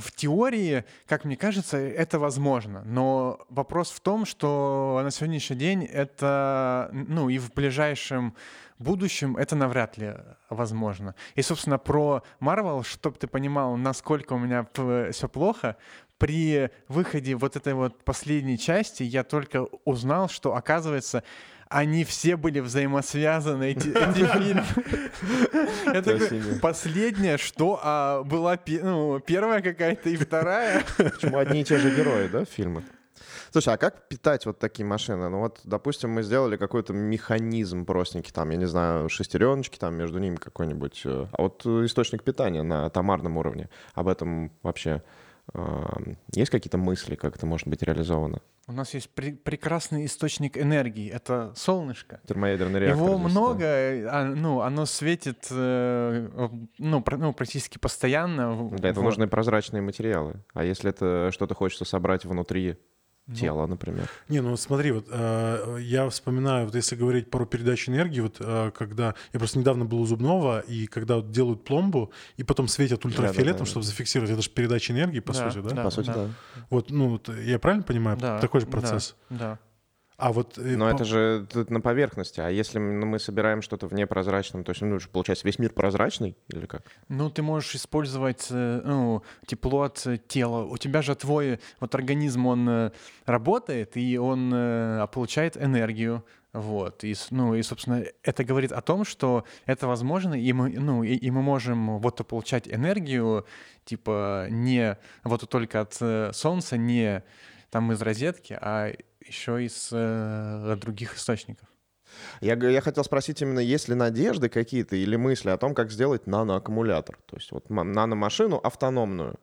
в теории, как мне кажется, это возможно. Но вопрос в том, что на сегодняшний день это, ну, и в ближайшем будущем это навряд ли возможно. И, собственно, про Marvel, чтобы ты понимал, насколько у меня все плохо, при выходе вот этой вот последней части я только узнал, что, оказывается, они все были взаимосвязаны, эти, эти фильмы. Себе. последнее, что а, была ну, первая какая-то и вторая. Почему одни и те же герои, да, в фильмах? Слушай, а как питать вот такие машины? Ну вот, допустим, мы сделали какой-то механизм простенький, там, я не знаю, шестереночки, там между ними какой-нибудь. э, А вот э, источник питания на томарном уровне, об этом вообще э, есть какие-то мысли, как это может быть реализовано? У нас есть пре- прекрасный источник энергии, это солнышко. Термоядерный реактор. Его здесь, много, да. э, а, ну, оно светит, э, ну, пр- ну, практически постоянно. Для этого вот. нужны прозрачные материалы. А если это что-то хочется собрать внутри Ну, тела, например? Не, ну смотри, вот э, я вспоминаю, вот если говорить про передачу энергии, вот э, когда я просто недавно был у зубного, и когда вот делают пломбу, и потом светят ультрафиолетом, Да-да-да. чтобы зафиксировать, это же передача энергии, по Да, сути, да? да. По сути, да. Вот, ну, вот, я правильно понимаю? Да, Такой же да, процесс. Да. А вот... э, Но по- это же на поверхности. А если м- мы собираем что-то в непрозрачном, то есть, ну, получается, весь мир прозрачный или как? Ну, ты можешь использовать э, ну, тепло от э, тела. У тебя же твой вот организм, он работает, и он э, получает энергию. Вот. И, ну, и, собственно, это говорит о том, что это возможно, и мы, ну, и, и мы можем вот получать энергию, типа, не вот только от солнца, не там из розетки, а еще из э, других источников. Я, я хотел спросить именно, есть ли надежды какие-то или мысли о том, как сделать наноаккумулятор? То есть вот наномашину автономную.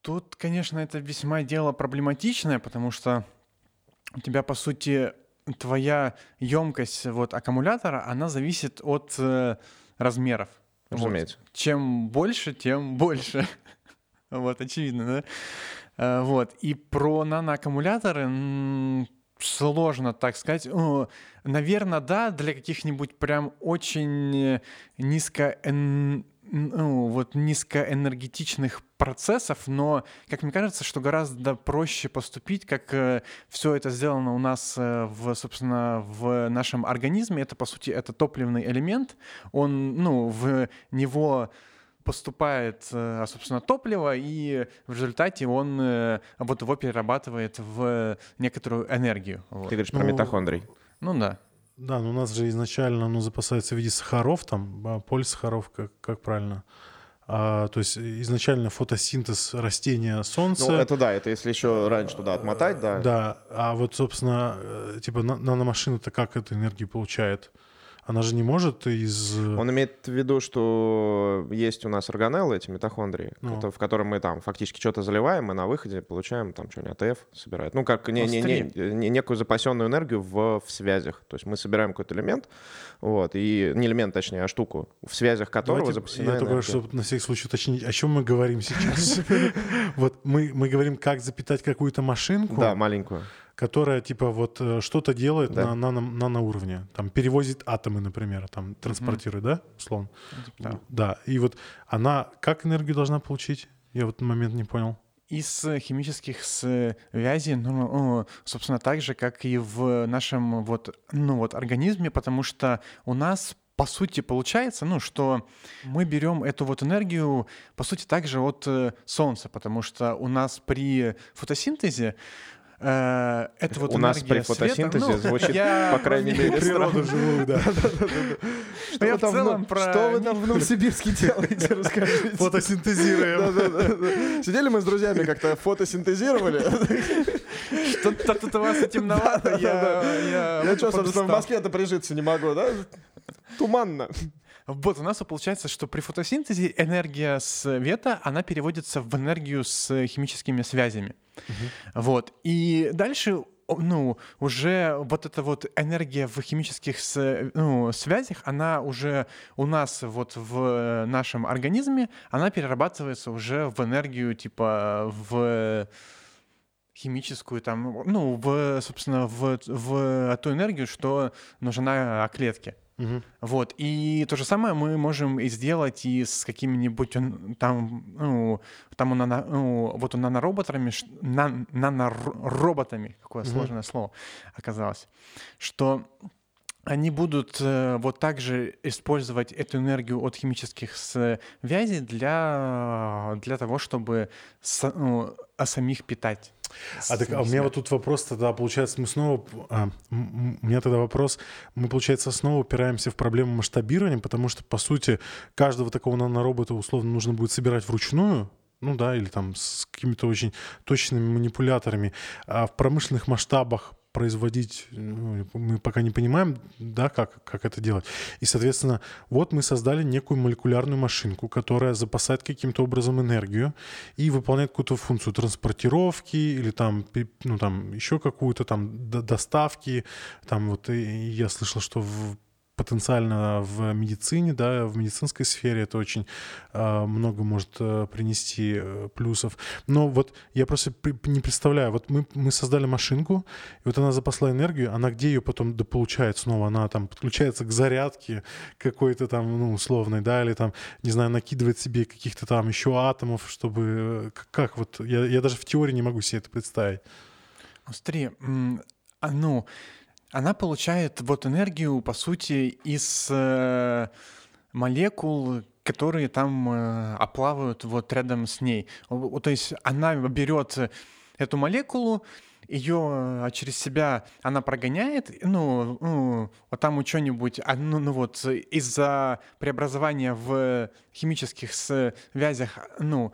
Тут, конечно, это весьма дело проблематичное, потому что у тебя, по сути, твоя емкость вот аккумулятора, она зависит от э, размеров. Вот. Разумеется. Чем больше, тем больше. Вот, очевидно, да? Э, Вот. И про наноаккумуляторы сложно так сказать. Наверное, да, для каких-нибудь прям очень низко ну, вот низкоэнергетичных процессов, но, как мне кажется, что гораздо проще поступить, как все это сделано у нас, э, в, собственно, в нашем организме. Это, по сути, это топливный элемент. Он, ну, в него поступает, э, собственно, топливо, и в результате он э, вот его перерабатывает в некоторую энергию. Вот. Ты говоришь про Ну, митохондрий. Ну да. Да, но у нас же изначально оно запасается в виде сахаров, там, а, полисахаров, как, как правильно. А, то есть изначально фотосинтез растения солнца. Ну, это да, это если еще раньше туда отмотать, да. Да, а вот, собственно, э, типа на- наномашина-то как эту энергию получает? Она же не может из... э, Он имеет в виду, что есть у нас органеллы, эти митохондрии, Ну. в котором мы там фактически что-то заливаем, и на выходе получаем там что-нибудь АТФ собирает. Ну, как не, не- не- не- некую запасенную энергию в, в связях. То есть мы собираем какой-то элемент, вот, и не элемент, точнее, а штуку, в связях которого Давайте запасена я только, чтобы на всякий случай уточнить, о чем мы говорим сейчас. Вот мы, мы говорим, как запитать какую-то машинку, Да, маленькую. Которая типа вот э, что-то делает Да. на нано- наноуровне. Там перевозит атомы, например, там транспортирует, да, условно? Да. Да, и вот она как энергию должна получить? Я в этот момент не понял. из э, химических связей, ну, ну, собственно, так же, как и в нашем вот, ну, вот организме, потому что у нас по сути получается, ну, что мы берем эту вот энергию, по сути, также от э, Солнца, потому что у нас при фотосинтезе э, это вот У нас при энергия света, фотосинтезе ну, звучит, я по крайней мере, странно. живую, да. Ну, я в целом про Что вы там в Новосибирске делаете, расскажите. Фотосинтезируем. Сидели мы с друзьями как-то фотосинтезировали. Что-то у вас и темновато, я, что, собственно, в. Москве-то прижиться не могу, да? Туманно. Вот, у нас получается, что при фотосинтезе энергия света, она переводится в энергию с химическими связями. Вот. И дальше ну, уже вот эта вот энергия в химических ну, связях, она уже у нас вот в нашем организме, она перерабатывается уже в энергию, типа, в химическую там, ну, в, собственно, в, в ту энергию, что нужна клетке. Угу. Вот. И то же самое мы можем и сделать и с какими-нибудь там, ну, там у нано, ну, вот у нанороботами, нан, нанороботами, какое угу. сложное слово оказалось, что они будут э, вот также использовать эту энергию от химических связей для, для того, чтобы с, ну, самих питать. А, так, а у меня вот тут вопрос тогда, получается, мы снова... А, у меня тогда вопрос, мы, получается, снова упираемся в проблему масштабирования, потому что, по сути, каждого такого наноробота условно нужно будет собирать вручную, ну да, или там с какими-то очень точными манипуляторами. А в промышленных масштабах производить, ну, мы пока не понимаем, да, как, как это делать. И, соответственно, вот мы создали некую молекулярную машинку, которая запасает каким-то образом энергию и выполняет какую-то функцию транспортировки или там, ну, там еще какую-то там доставки. Там вот я слышал, что в потенциально в медицине, да, в медицинской сфере это очень э, много может э, принести э, плюсов. Но вот я просто не представляю, вот мы, мы создали машинку, и вот она запасла энергию, она где ее потом дополучает снова? Она там подключается к зарядке какой-то там, ну, условной, да, или там, не знаю, накидывает себе каких-то там еще атомов, чтобы... Как, как вот? Я, я даже в теории не могу себе это представить. Смотри, а, ну, она получает вот энергию, по сути, из э, молекул, которые там э, оплавают вот рядом с ней. То есть она берет эту молекулу, ее через себя она прогоняет, ну, ну вот там что-нибудь, а, ну, ну вот из-за преобразования в химических связях, ну,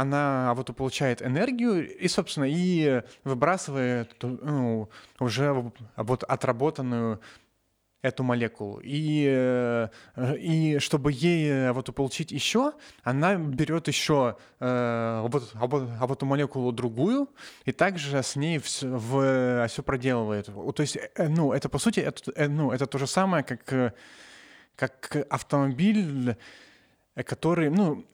она вот получает энергию и, собственно, и выбрасывает ну, уже вот отработанную эту молекулу. И, э, и чтобы ей вот получить еще, она берет еще э, вот, а а вот эту молекулу другую, и также с ней все, в, все проделывает. То есть, э, ну, это по сути, это, ну, это то же самое, как, как автомобиль, который, ну,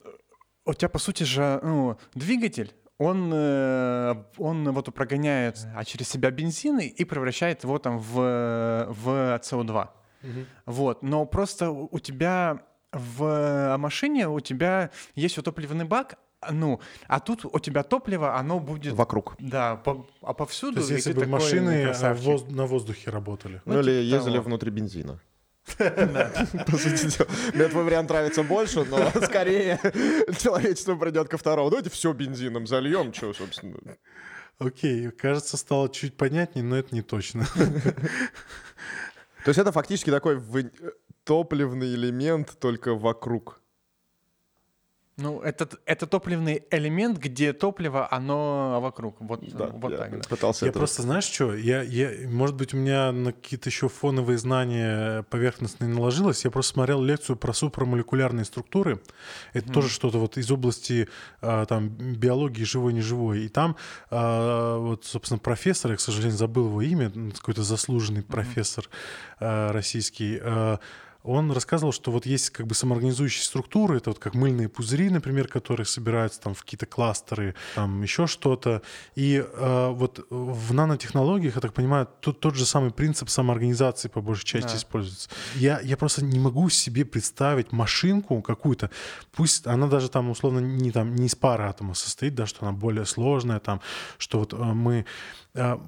у тебя, по сути же, ну, двигатель, он, э, он вот прогоняет а через себя бензин и превращает его там в, в CO2. Угу. Вот. Но просто у тебя в машине у тебя есть вот топливный бак, ну, а тут у тебя топливо, оно будет... Вокруг. Да, по, а повсюду. То есть если бы машины воз, на воздухе работали. Ну, ну или типа ездили того. внутри бензина. По сути дела. Мне твой вариант нравится больше, но скорее человечество придет ко второму. Давайте все бензином зальем, что, собственно. Окей, кажется, стало чуть понятнее, но это не точно. То есть это фактически такой топливный элемент только вокруг. Ну, это, это топливный элемент, где топливо, оно вокруг. Вот, да, вот я так. Да. Пытался я это... просто, знаешь что, я, я, может быть, у меня на какие-то еще фоновые знания поверхностные наложилось. Я просто смотрел лекцию про супрамолекулярные структуры. Это mm. тоже что-то вот из области а, там, биологии живой-неживой. И там а, вот, собственно, профессор, я, к сожалению, забыл его имя, какой-то заслуженный mm-hmm. профессор а, российский, а, он рассказывал, что вот есть как бы самоорганизующие структуры, это вот как мыльные пузыри, например, которые собираются там в какие-то кластеры, там еще что-то. И э, вот в нанотехнологиях, я так понимаю, тут тот же самый принцип самоорганизации по большей части да. используется. Я, я просто не могу себе представить машинку какую-то, пусть она даже там условно не, там, не из пары атомов состоит, да, что она более сложная, там, что вот э, мы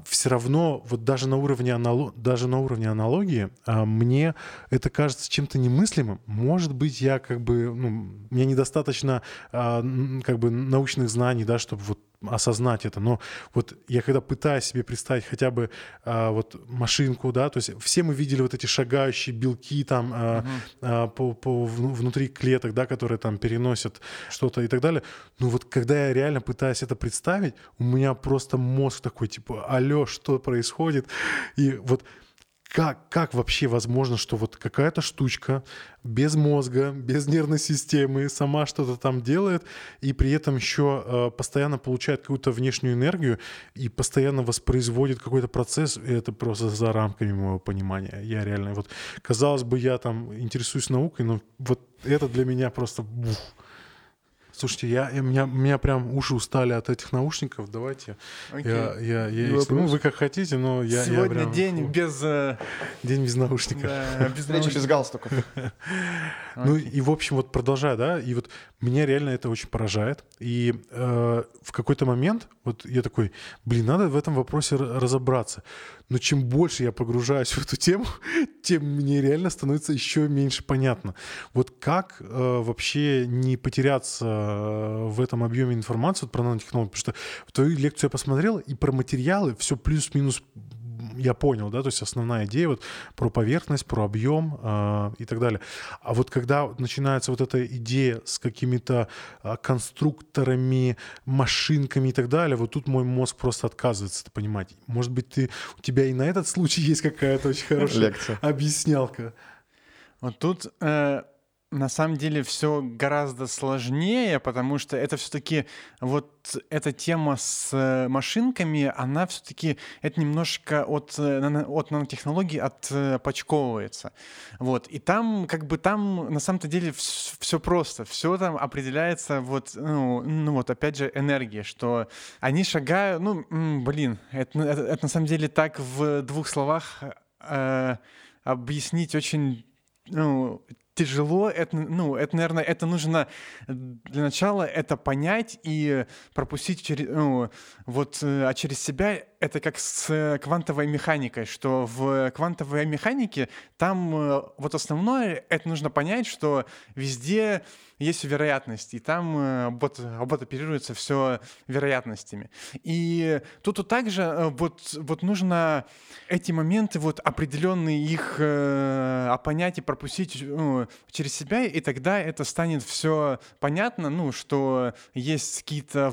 все равно вот даже на уровне, анало... даже на уровне аналогии а, мне это кажется чем-то немыслимым. Может быть, я как бы, ну, у меня недостаточно а, как бы научных знаний, да, чтобы вот осознать это. Но вот я когда пытаюсь себе представить хотя бы а, вот машинку, да, то есть все мы видели вот эти шагающие белки там а, угу. по, по внутри клеток, да, которые там переносят что-то и так далее. Ну вот когда я реально пытаюсь это представить, у меня просто мозг такой типа, алло, что происходит? И вот как, как вообще возможно, что вот какая-то штучка без мозга, без нервной системы сама что-то там делает, и при этом еще э, постоянно получает какую-то внешнюю энергию и постоянно воспроизводит какой-то процесс, и это просто за рамками моего понимания. Я реально, вот, казалось бы, я там интересуюсь наукой, но вот это для меня просто... Бух. Слушайте, я, я, меня, меня прям уши устали от этих наушников. Давайте. Окей. Я, я, я их сниму. Вы как хотите, но я, я Сегодня прям- день без... э, День без наушников. да, без Встреча без галстуков. Ну и в общем вот продолжая, да, и вот меня реально это очень поражает. И э, в какой-то момент вот я такой, блин, надо в этом вопросе разобраться. Но чем больше я погружаюсь в эту тему, тем мне реально становится еще меньше понятно. Вот как э, вообще не потеряться э, в этом объеме информации вот про нанотехнологии, потому что твою лекцию я посмотрел, и про материалы все плюс-минус я понял, да, то есть основная идея вот про поверхность, про объем э, и так далее. А вот когда начинается вот эта идея с какими-то э, конструкторами, машинками и так далее, вот тут мой мозг просто отказывается это понимать. Может быть, ты, у тебя и на этот случай есть какая-то очень хорошая Лекция. объяснялка. Вот тут э, на самом деле все гораздо сложнее, потому что это все-таки вот эта тема с э, машинками, она все-таки это немножко от, э, от нанотехнологий отпочковывается. Вот. И там, как бы там на самом-то деле все просто. Все там определяется вот, ну, ну вот опять же энергией, что они шагают, ну, блин, это, это- это на самом деле так в двух словах э, объяснить очень ну, тяжело. Это, ну, это, наверное, это нужно для начала это понять и пропустить через, ну, вот, э, а через себя это как с э, квантовой механикой, что в квантовой механике там э, вот основное, это нужно понять, что везде есть вероятность, и там э, бот, бот оперируется все вероятностями. И тут вот также вот, вот нужно эти моменты, вот определенные их э, понять и пропустить ну, через себя, и тогда это станет все понятно, ну, что есть какие-то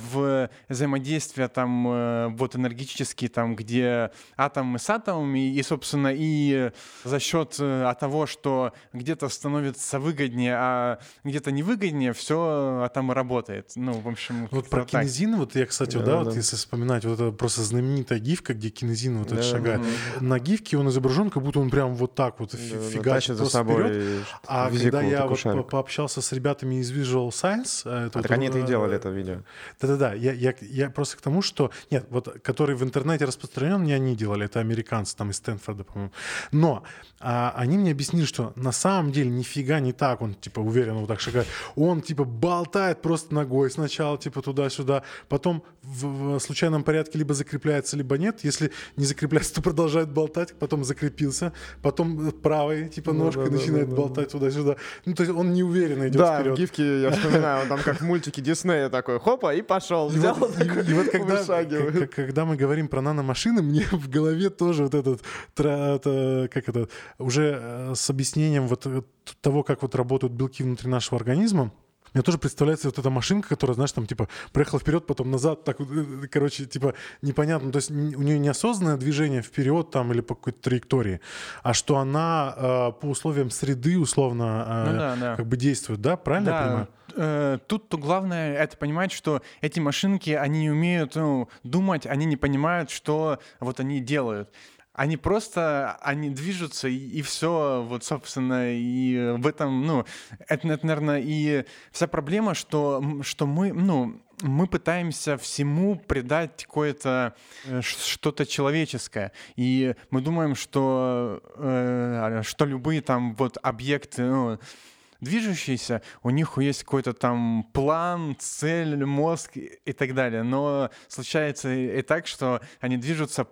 взаимодействия там вот энергетические, там, где атомы с атомами, и, собственно, и за счет э, того, что где-то становится выгоднее, а где-то невыгоднее, все и работает. Ну, в общем, Вот про так. кинезин, вот я, кстати, вот, Да, да, вот да. если вспоминать, вот это просто знаменитая гифка, где кинезин вот это Да, шагает. да. На гифке он изображен, как будто он прям вот так вот Да, да, фигачит за собой вперед. А когда я вот шарик. по- пообщался с ребятами из Visual Science... э, А вот, так они это и э, делали, это видео. Да-да-да, я, я, я просто к тому, что... Нет, вот который в интернете распространен, не они делали, это американцы там из Стэнфорда, по-моему. Но а, они мне объяснили, что на самом деле нифига не так, он типа уверенно вот так шагает. Он типа болтает просто ногой сначала типа туда-сюда, потом в, в случайном порядке либо закрепляется, либо нет. Если не закрепляется, то продолжает болтать, потом закрепился, потом правой типа Ну ножкой да, да, начинает да, да. болтать туда-сюда. Ну, то есть он неуверенно идет Да, вперед. в гифке я вспоминаю, он там как в мультике Диснея такой, хопа, и пошел. И Взял вот, и- такой, и вот когда, к- когда мы говорим про наномашины, мне в голове тоже вот этот, как это, уже э, с объяснением вот э, того, как вот работают белки внутри нашего организма, мне тоже представляется вот эта машинка, которая, знаешь, там, типа, проехала вперед, потом назад, так вот, короче, типа, непонятно. То есть у нее неосознанное движение вперед там или по какой-то траектории, а что она э, по условиям среды, условно, э, Ну да, да. как бы действует, да? Правильно я понимаю? э, тут то главное это понимать, что эти машинки, они не умеют ну, думать, они не понимают, что вот они делают. Они просто, они движутся, и, все, вот, собственно, и в этом, ну, это, это, наверное, и вся проблема, что, что мы, ну, мы пытаемся всему придать какое-то э, что-то человеческое, и мы думаем, что, э, что любые там вот объекты, ну, движущиеся, у них есть какой-то там план, цель, мозг и, и так далее. Но случается и, и так, что они движутся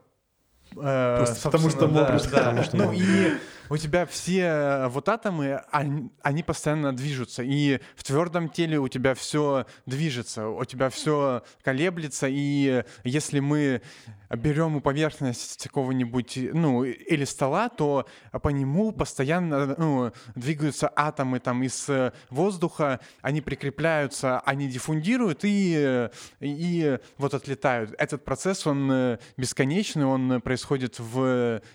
э, Просто потому что да, да. Потому что ну и у тебя все вот атомы, они, они постоянно движутся, и в твердом теле у тебя все движется, у тебя все колеблется, и если мы берем поверхность какого-нибудь, ну, или стола, то по нему постоянно ну, двигаются атомы там из воздуха, они прикрепляются, они диффундируют и, и вот отлетают. Этот процесс, он бесконечный, он происходит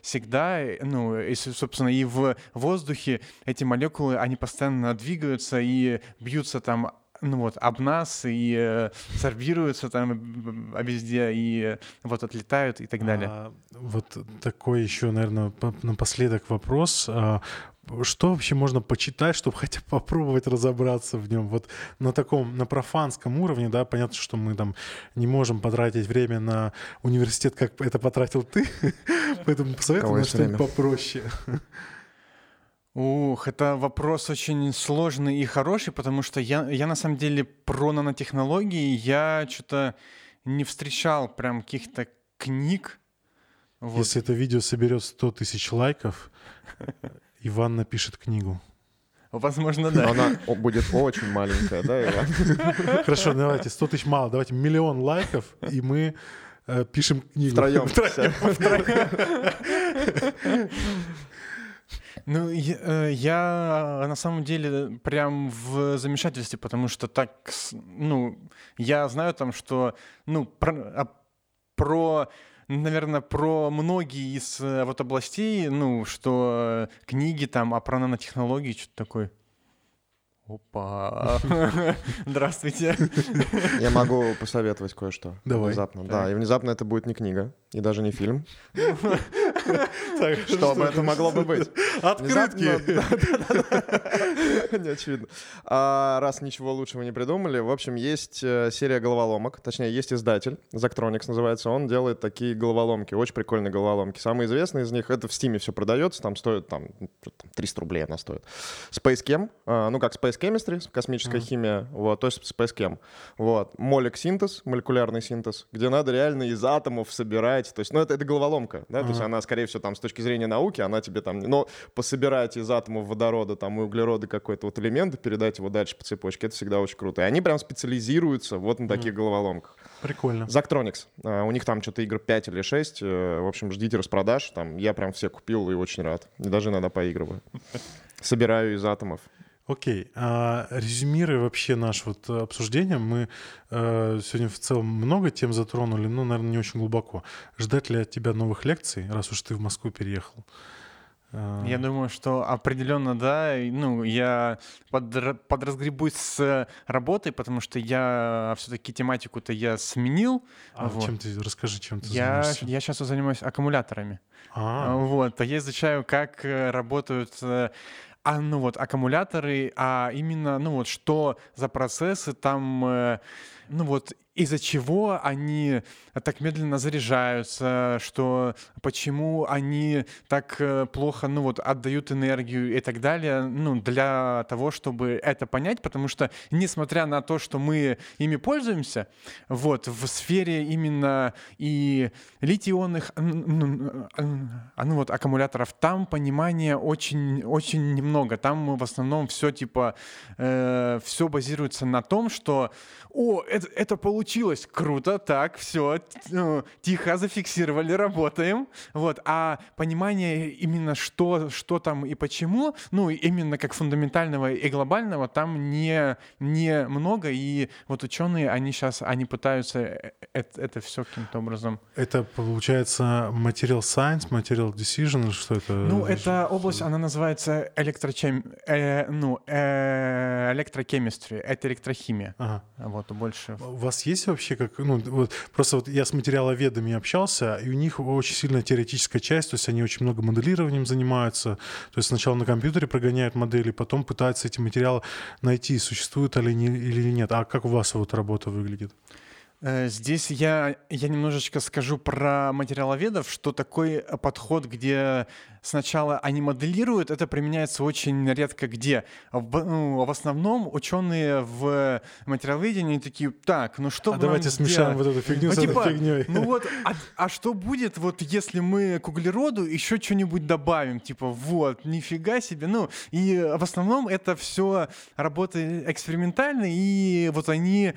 всегда, ну, и, собственно, и в воздухе эти молекулы, они постоянно двигаются и бьются там ну вот, об нас и э, сорбируются там везде, и э, вот отлетают и так далее. А, вот такой еще, наверное, напоследок вопрос. А, что вообще можно почитать, чтобы хотя бы попробовать разобраться в нем? Вот на таком, на профанском уровне, да, понятно, что мы там не можем потратить время на университет, как это потратил ты, поэтому посоветуй что-нибудь попроще. Ух, это вопрос очень сложный и хороший, потому что я, я на самом деле про нанотехнологии, я что-то не встречал прям каких-то книг. Вот. Если это видео соберет 100 тысяч лайков, Иван напишет книгу. Возможно, да. она будет очень маленькая, да, Иван? Хорошо, давайте, 100 тысяч мало, давайте миллион лайков, и мы э, пишем книгу. Втроем. Втроем. Ну, я, э, я на самом деле прям в замешательстве, потому что так, ну, я знаю там, что, ну, про, а, про наверное, про многие из э, вот областей, ну, что книги там, а про нанотехнологии, что-то такое. Опа. Здравствуйте. Я могу посоветовать кое-что. Давай. Внезапно. Да, и внезапно это будет не книга, и даже не фильм. Что бы это могло бы быть? Открытки. Не очевидно. А, раз ничего лучшего не придумали, в общем, есть э, серия головоломок, точнее, есть издатель, Zactronics называется, он делает такие головоломки, очень прикольные головоломки. Самый известный из них, это в Стиме все продается, там стоит, там, 300 рублей она стоит. Space Chem, а, ну как Space Chemistry, космическая химия, вот, то есть Space Chem. Вот, молик синтез, молекулярный синтез, где надо реально из атомов собирать, то есть, ну это, это головоломка, да, то есть она, скорее всего, там с точки зрения науки, она тебе там, но пособирать из атомов водорода там и углерода какой-то вот элемент и передать его дальше по цепочке, это всегда очень круто. И они прям специализируются вот на таких mm. головоломках. Прикольно. Zactronics. Uh, у них там что-то игр 5 или 6. Uh, э, в общем, ждите распродаж. Там я прям все купил и очень рад. И даже иногда поигрываю. Собираю из атомов. Окей, а резюмируя вообще наше вот обсуждение, мы э, сегодня в целом много тем затронули, но, наверное, не очень глубоко. Ждать ли от тебя новых лекций, раз уж ты в Москву переехал? А. Я думаю, что определенно да. Ну, я под, подразгребусь с работой, потому что я все-таки тематику-то я сменил. А вот. чем ты расскажи, чем ты я, занимаешься? Я сейчас занимаюсь аккумуляторами. А. Вот, я изучаю, как э, работают э, а, ну вот, аккумуляторы, а именно, ну вот, что за процессы там, э, ну вот, из-за чего они так медленно заряжаются, что почему они так э, плохо, ну вот, отдают энергию и так далее, ну, для того, чтобы это понять, потому что, несмотря на то, что мы ими пользуемся, вот, в сфере именно и литионных, ну, ну вот, аккумуляторов, там понимания очень, очень немного, там в основном все, типа, э, все базируется на том, что, о, это, это получилось, круто, так, все, ну, тихо зафиксировали, работаем. Вот. А понимание именно что, что там и почему, ну, именно как фундаментального и глобального, там не, не много. И вот ученые, они сейчас, они пытаются это, это все каким-то образом... Это, получается, material science, material decision, что это? Ну, эта область, она называется электрочем... Э, ну, э, электрокемистрия, это электрохимия. Ага. Вот, больше... У вас есть вообще как... Ну, вот, просто вот я с материаловедами общался, и у них очень сильная теоретическая часть, то есть они очень много моделированием занимаются, то есть сначала на компьютере прогоняют модели, потом пытаются эти материалы найти, существуют они или нет. А как у вас вот работа выглядит? Э, здесь я, я немножечко скажу про материаловедов, что такой подход, где сначала они моделируют, это применяется очень редко где. В, ну, в основном ученые в материаловедении такие, так, ну что А давайте смешаем вот эту фигню ну, с типа, этой фигней. Ну вот, а, а что будет, вот если мы к углероду еще что-нибудь добавим? Типа, вот, нифига себе. Ну, и в основном это все работа экспериментально, и вот они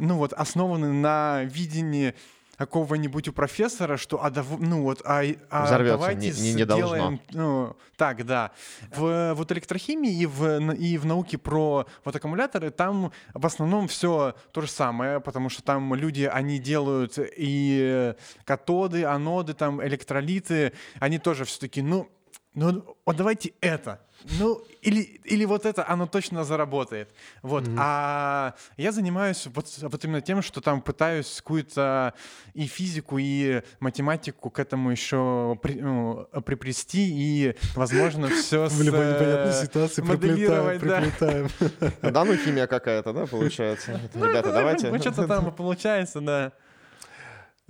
ну вот, основаны на видении какого-нибудь у профессора, что а, дав, ну вот, а, а Взорвется, давайте не- не- не сделаем, ну, так, да. В вот электрохимии и в, и в науке про вот аккумуляторы там в основном все то же самое, потому что там люди, они делают и катоды, аноды, там электролиты, они тоже все-таки, ну, ну, вот давайте это. Ну, или, или вот это, оно точно заработает. Вот. А я занимаюсь вот, вот именно тем, что там пытаюсь какую-то и физику, и математику к этому еще при, ну, приплести, и, возможно, все с... В любой непонятной э, ситуации моделировать, да. приплетаем, приплетаем. Да, ну химия какая-то, да, получается. Ребята, давайте. Ну, что-то там получается, да.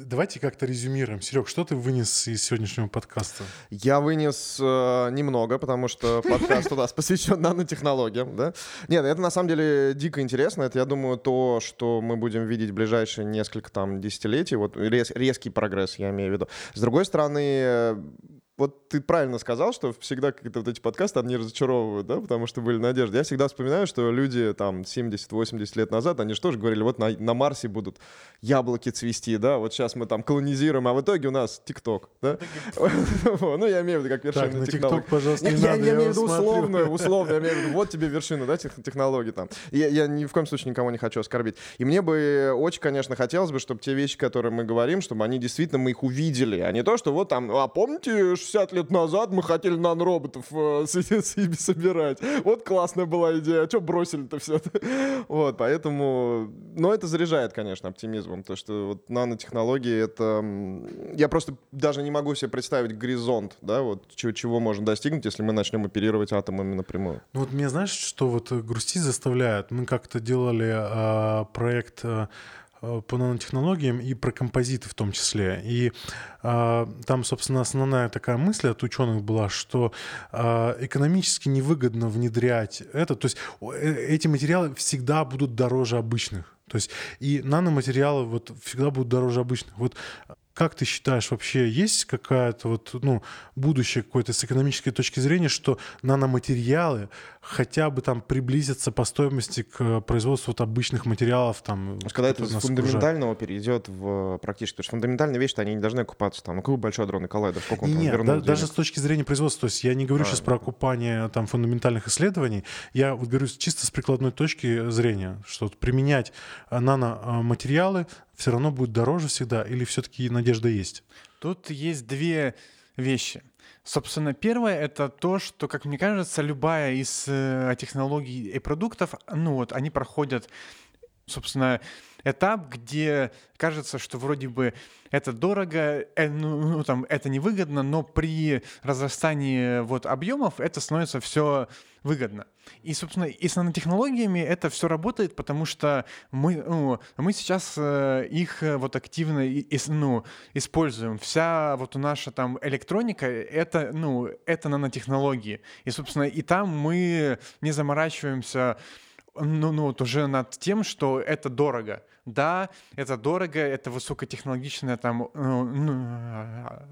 Давайте как-то резюмируем. Серег, что ты вынес из сегодняшнего подкаста? Я вынес э, немного, потому что подкаст у нас посвящен нанотехнологиям, да? Нет, это на самом деле дико интересно. Это, я думаю, то, что мы будем видеть в ближайшие несколько там десятилетий. Вот рез- резкий прогресс, я имею в виду. С другой стороны, вот ты правильно сказал, что всегда как-то вот эти подкасты, они разочаровывают, да, потому что были надежды. Я всегда вспоминаю, что люди там 70-80 лет назад, они же тоже говорили, вот на, на Марсе будут яблоки цвести, да, вот сейчас мы там колонизируем, а в итоге у нас ТикТок, да? Ну, я имею в виду как вершина. ТикТок, пожалуйста, я, имею в виду смотрю. условно, условно, я имею в виду, вот тебе вершина, да, тех- технологий там. Я, я ни в коем случае никого не хочу оскорбить. И мне бы очень, конечно, хотелось бы, чтобы те вещи, которые мы говорим, чтобы они действительно, мы их увидели, а не то, что вот там, а помните, 60 лет назад мы хотели нанороботов э, собирать. Вот классная была идея, а что бросили-то все? Вот, поэтому, но это заряжает, конечно, оптимизмом, то, что вот нанотехнологии, это, я просто даже не могу себе представить горизонт, да, вот чего, чего можно достигнуть, если мы начнем оперировать атомами напрямую. Ну вот мне знаешь, что вот э, грустить заставляет? Мы как-то делали а, проект а, по нанотехнологиям и про композиты в том числе. И а, там, собственно, основная такая мысль от ученых была, что а, экономически невыгодно внедрять это. То есть э, эти материалы всегда будут дороже обычных. То есть и наноматериалы вот всегда будут дороже обычных. Вот как ты считаешь, вообще есть какая-то вот, ну, будущее какое-то с экономической точки зрения, что наноматериалы хотя бы там приблизятся по стоимости к производству вот обычных материалов там? Что когда это из фундаментального перейдет в практически, потому что фундаментальные вещи, они не должны окупаться там. Ну, какой большой адронный коллайдер, сколько он Не, там нет, вернул да- даже с точки зрения производства, то есть я не говорю сейчас про окупание там фундаментальных исследований, я вот говорю чисто с прикладной точки зрения, что вот применять а, наноматериалы все равно будет дороже всегда, или все-таки надежда есть? Тут есть две вещи. Собственно, первое это то, что, как мне кажется, любая из э, технологий и продуктов, ну вот, они проходят, собственно, этап, где кажется, что вроде бы это дорого, э, ну, ну, там, это невыгодно, но при разрастании вот объемов это становится все выгодно. И, собственно, и с нанотехнологиями это все работает, потому что мы, ну, мы сейчас э, их э, вот активно ну, используем. Вся вот наша там электроника, это, ну, это нанотехнологии. И, собственно, и там мы не заморачиваемся ну, ну, вот уже над тем, что это дорого. Да, это дорого, это высокотехнологичная там, ну, ну,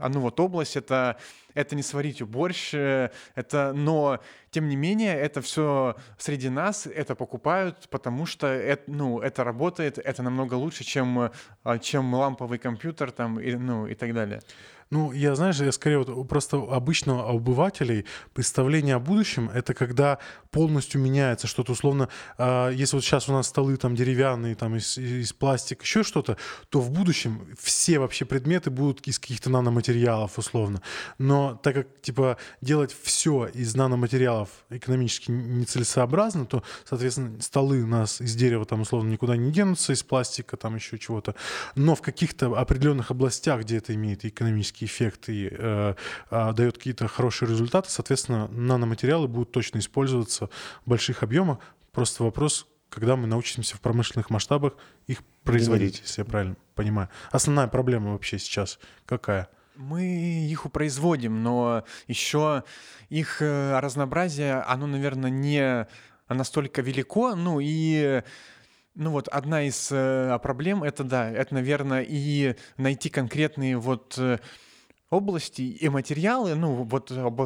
а, ну вот область, это, это не сварить борщ, э, это, но тем не менее это все среди нас, это покупают, потому что это, ну, это работает, это намного лучше, чем, э, чем ламповый компьютер там, и, ну, и так далее. Ну, я, знаешь, я скорее вот просто обычно обывателей представление о будущем — это когда полностью меняется что-то. Условно, а, если вот сейчас у нас столы там деревянные, там из, из пластика, еще что-то, то в будущем все вообще предметы будут из каких-то наноматериалов, условно. Но так как, типа, делать все из наноматериалов экономически нецелесообразно, то, соответственно, столы у нас из дерева там, условно, никуда не денутся, из пластика, там еще чего-то. Но в каких-то определенных областях, где это имеет экономический эффект и э, а, дает какие-то хорошие результаты, соответственно, наноматериалы будут точно использоваться в больших объемах. Просто вопрос, когда мы научимся в промышленных масштабах их производить, если я правильно понимаю. Основная проблема вообще сейчас какая? Мы их производим, но еще их э, разнообразие, оно, наверное, не настолько велико. Ну и ну вот одна из э, проблем это да, это, наверное, и найти конкретные вот э, области и материалы, ну вот об-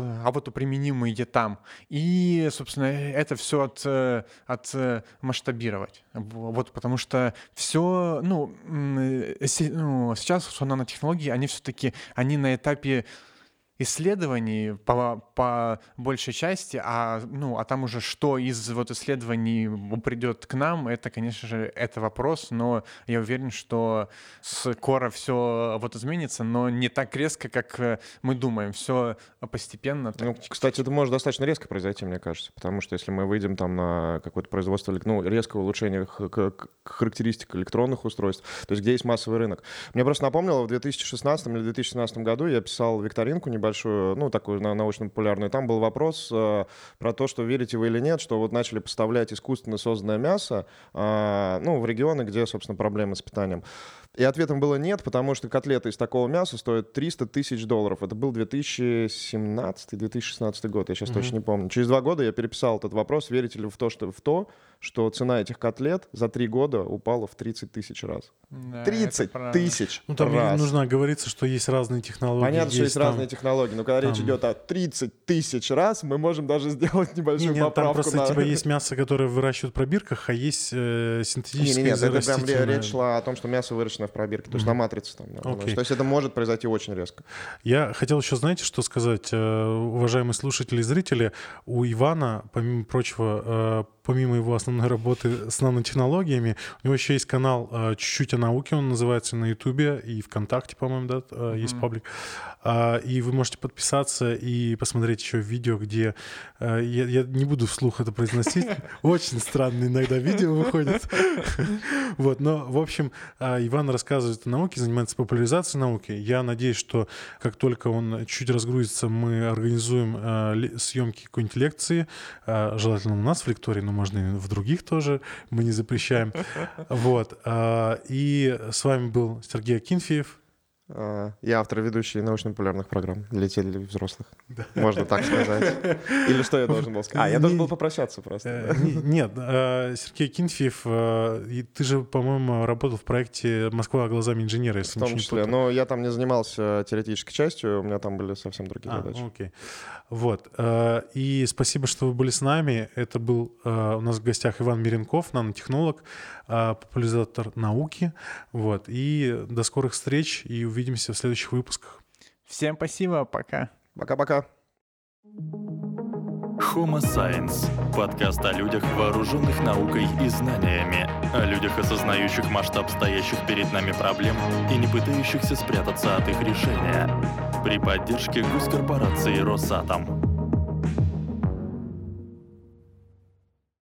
применимые там, и, собственно, это все от, э, от э, масштабировать. Вот потому что все, ну, э, ну, сейчас что нанотехнологии, они все-таки, они на этапе исследований по, по большей части, а, ну, а там уже что из вот исследований придет к нам, это, конечно же, это вопрос, но я уверен, что скоро все вот изменится, но не так резко, как э, мы думаем, все постепенно. так Ну, кстати, это может достаточно резко произойти, мне кажется, потому что если мы выйдем там на какое-то производство, ну, резкое улучшение характеристик электронных устройств, то есть где есть массовый рынок. Мне просто напомнило, в 2016 или 2017 году я писал викторинку небольшую, ну, такую на- научно-популярную, там был вопрос э, про то, что верите вы или нет, что вот начали поставлять искусственно созданное мясо, э, ну, в регионы, где, собственно, проблемы с питанием. И ответом было нет, потому что котлета из такого мяса стоит 300 тысяч долларов. Это был 2017-2016 год, я сейчас Мгм. точно не помню. Через два года я переписал этот вопрос, верите ли вы в то, что, в то, что цена этих котлет за три года упала в 30 тысяч раз. Да, 30 это правда. тысяч Ну, там раз. нужно оговориться, что есть разные технологии. Понятно, что есть там- разные технологии, но когда речь там- идет о 30 тысяч раз, мы можем даже сделать Не, небольшую не, там поправку. просто на- типа есть мясо, которое выращивают в пробирках, а есть э, Не, синтетическое не, нет, это прям речь шла о том, что мясо выращено в пробирке, то есть на матрице там. да, Окей. То есть это может произойти очень резко. Я хотел еще, знаете, что сказать, э, уважаемые слушатели и зрители, у Ивана, помимо прочего, э, помимо его основной работы с нанотехнологиями, у него еще есть канал э, «Чуть-чуть о науке», он называется на Ютубе и ВКонтакте, по-моему, да, есть Мгм. паблик. А, И вы можете подписаться и посмотреть еще видео, где... э, Я, я не буду вслух это произносить, очень странные иногда видео выходят. Вот, но, в общем, а, Иван рассказывает о науке, занимается популяризацией науки. Я надеюсь, что как только он чуть разгрузится, мы организуем ле- съемки какой-нибудь лекции, желательно у нас в лектории, но можно и в других тоже, мы не запрещаем. Вот. И с вами был Сергей Акинфеев. А, Я автор и ведущий научно-популярных программ для детей и взрослых. Можно так сказать. Или что я должен был сказать? А, я должен был попрощаться просто. Э, не- Нет, э, Сергей Акинфеев, э, и ты же, по-моему, работал в проекте «Москва глазами инженера», В если том ничего не числе. путаю. Но я там не занимался теоретической частью, у меня там были совсем другие А, задачи. окей. Вот. э, И спасибо, что вы были с нами. Это был э, у нас в гостях Иван Миренков, нанотехнолог, э, популяризатор науки. Вот. И до скорых встреч и увидимся в следующих выпусках. Всем спасибо, пока. Пока-пока. Homo Science – подкаст о людях, вооруженных наукой и знаниями, о людях, осознающих масштаб стоящих перед нами проблем и не пытающихся спрятаться от их решения. При поддержке госкорпорации «Росатом».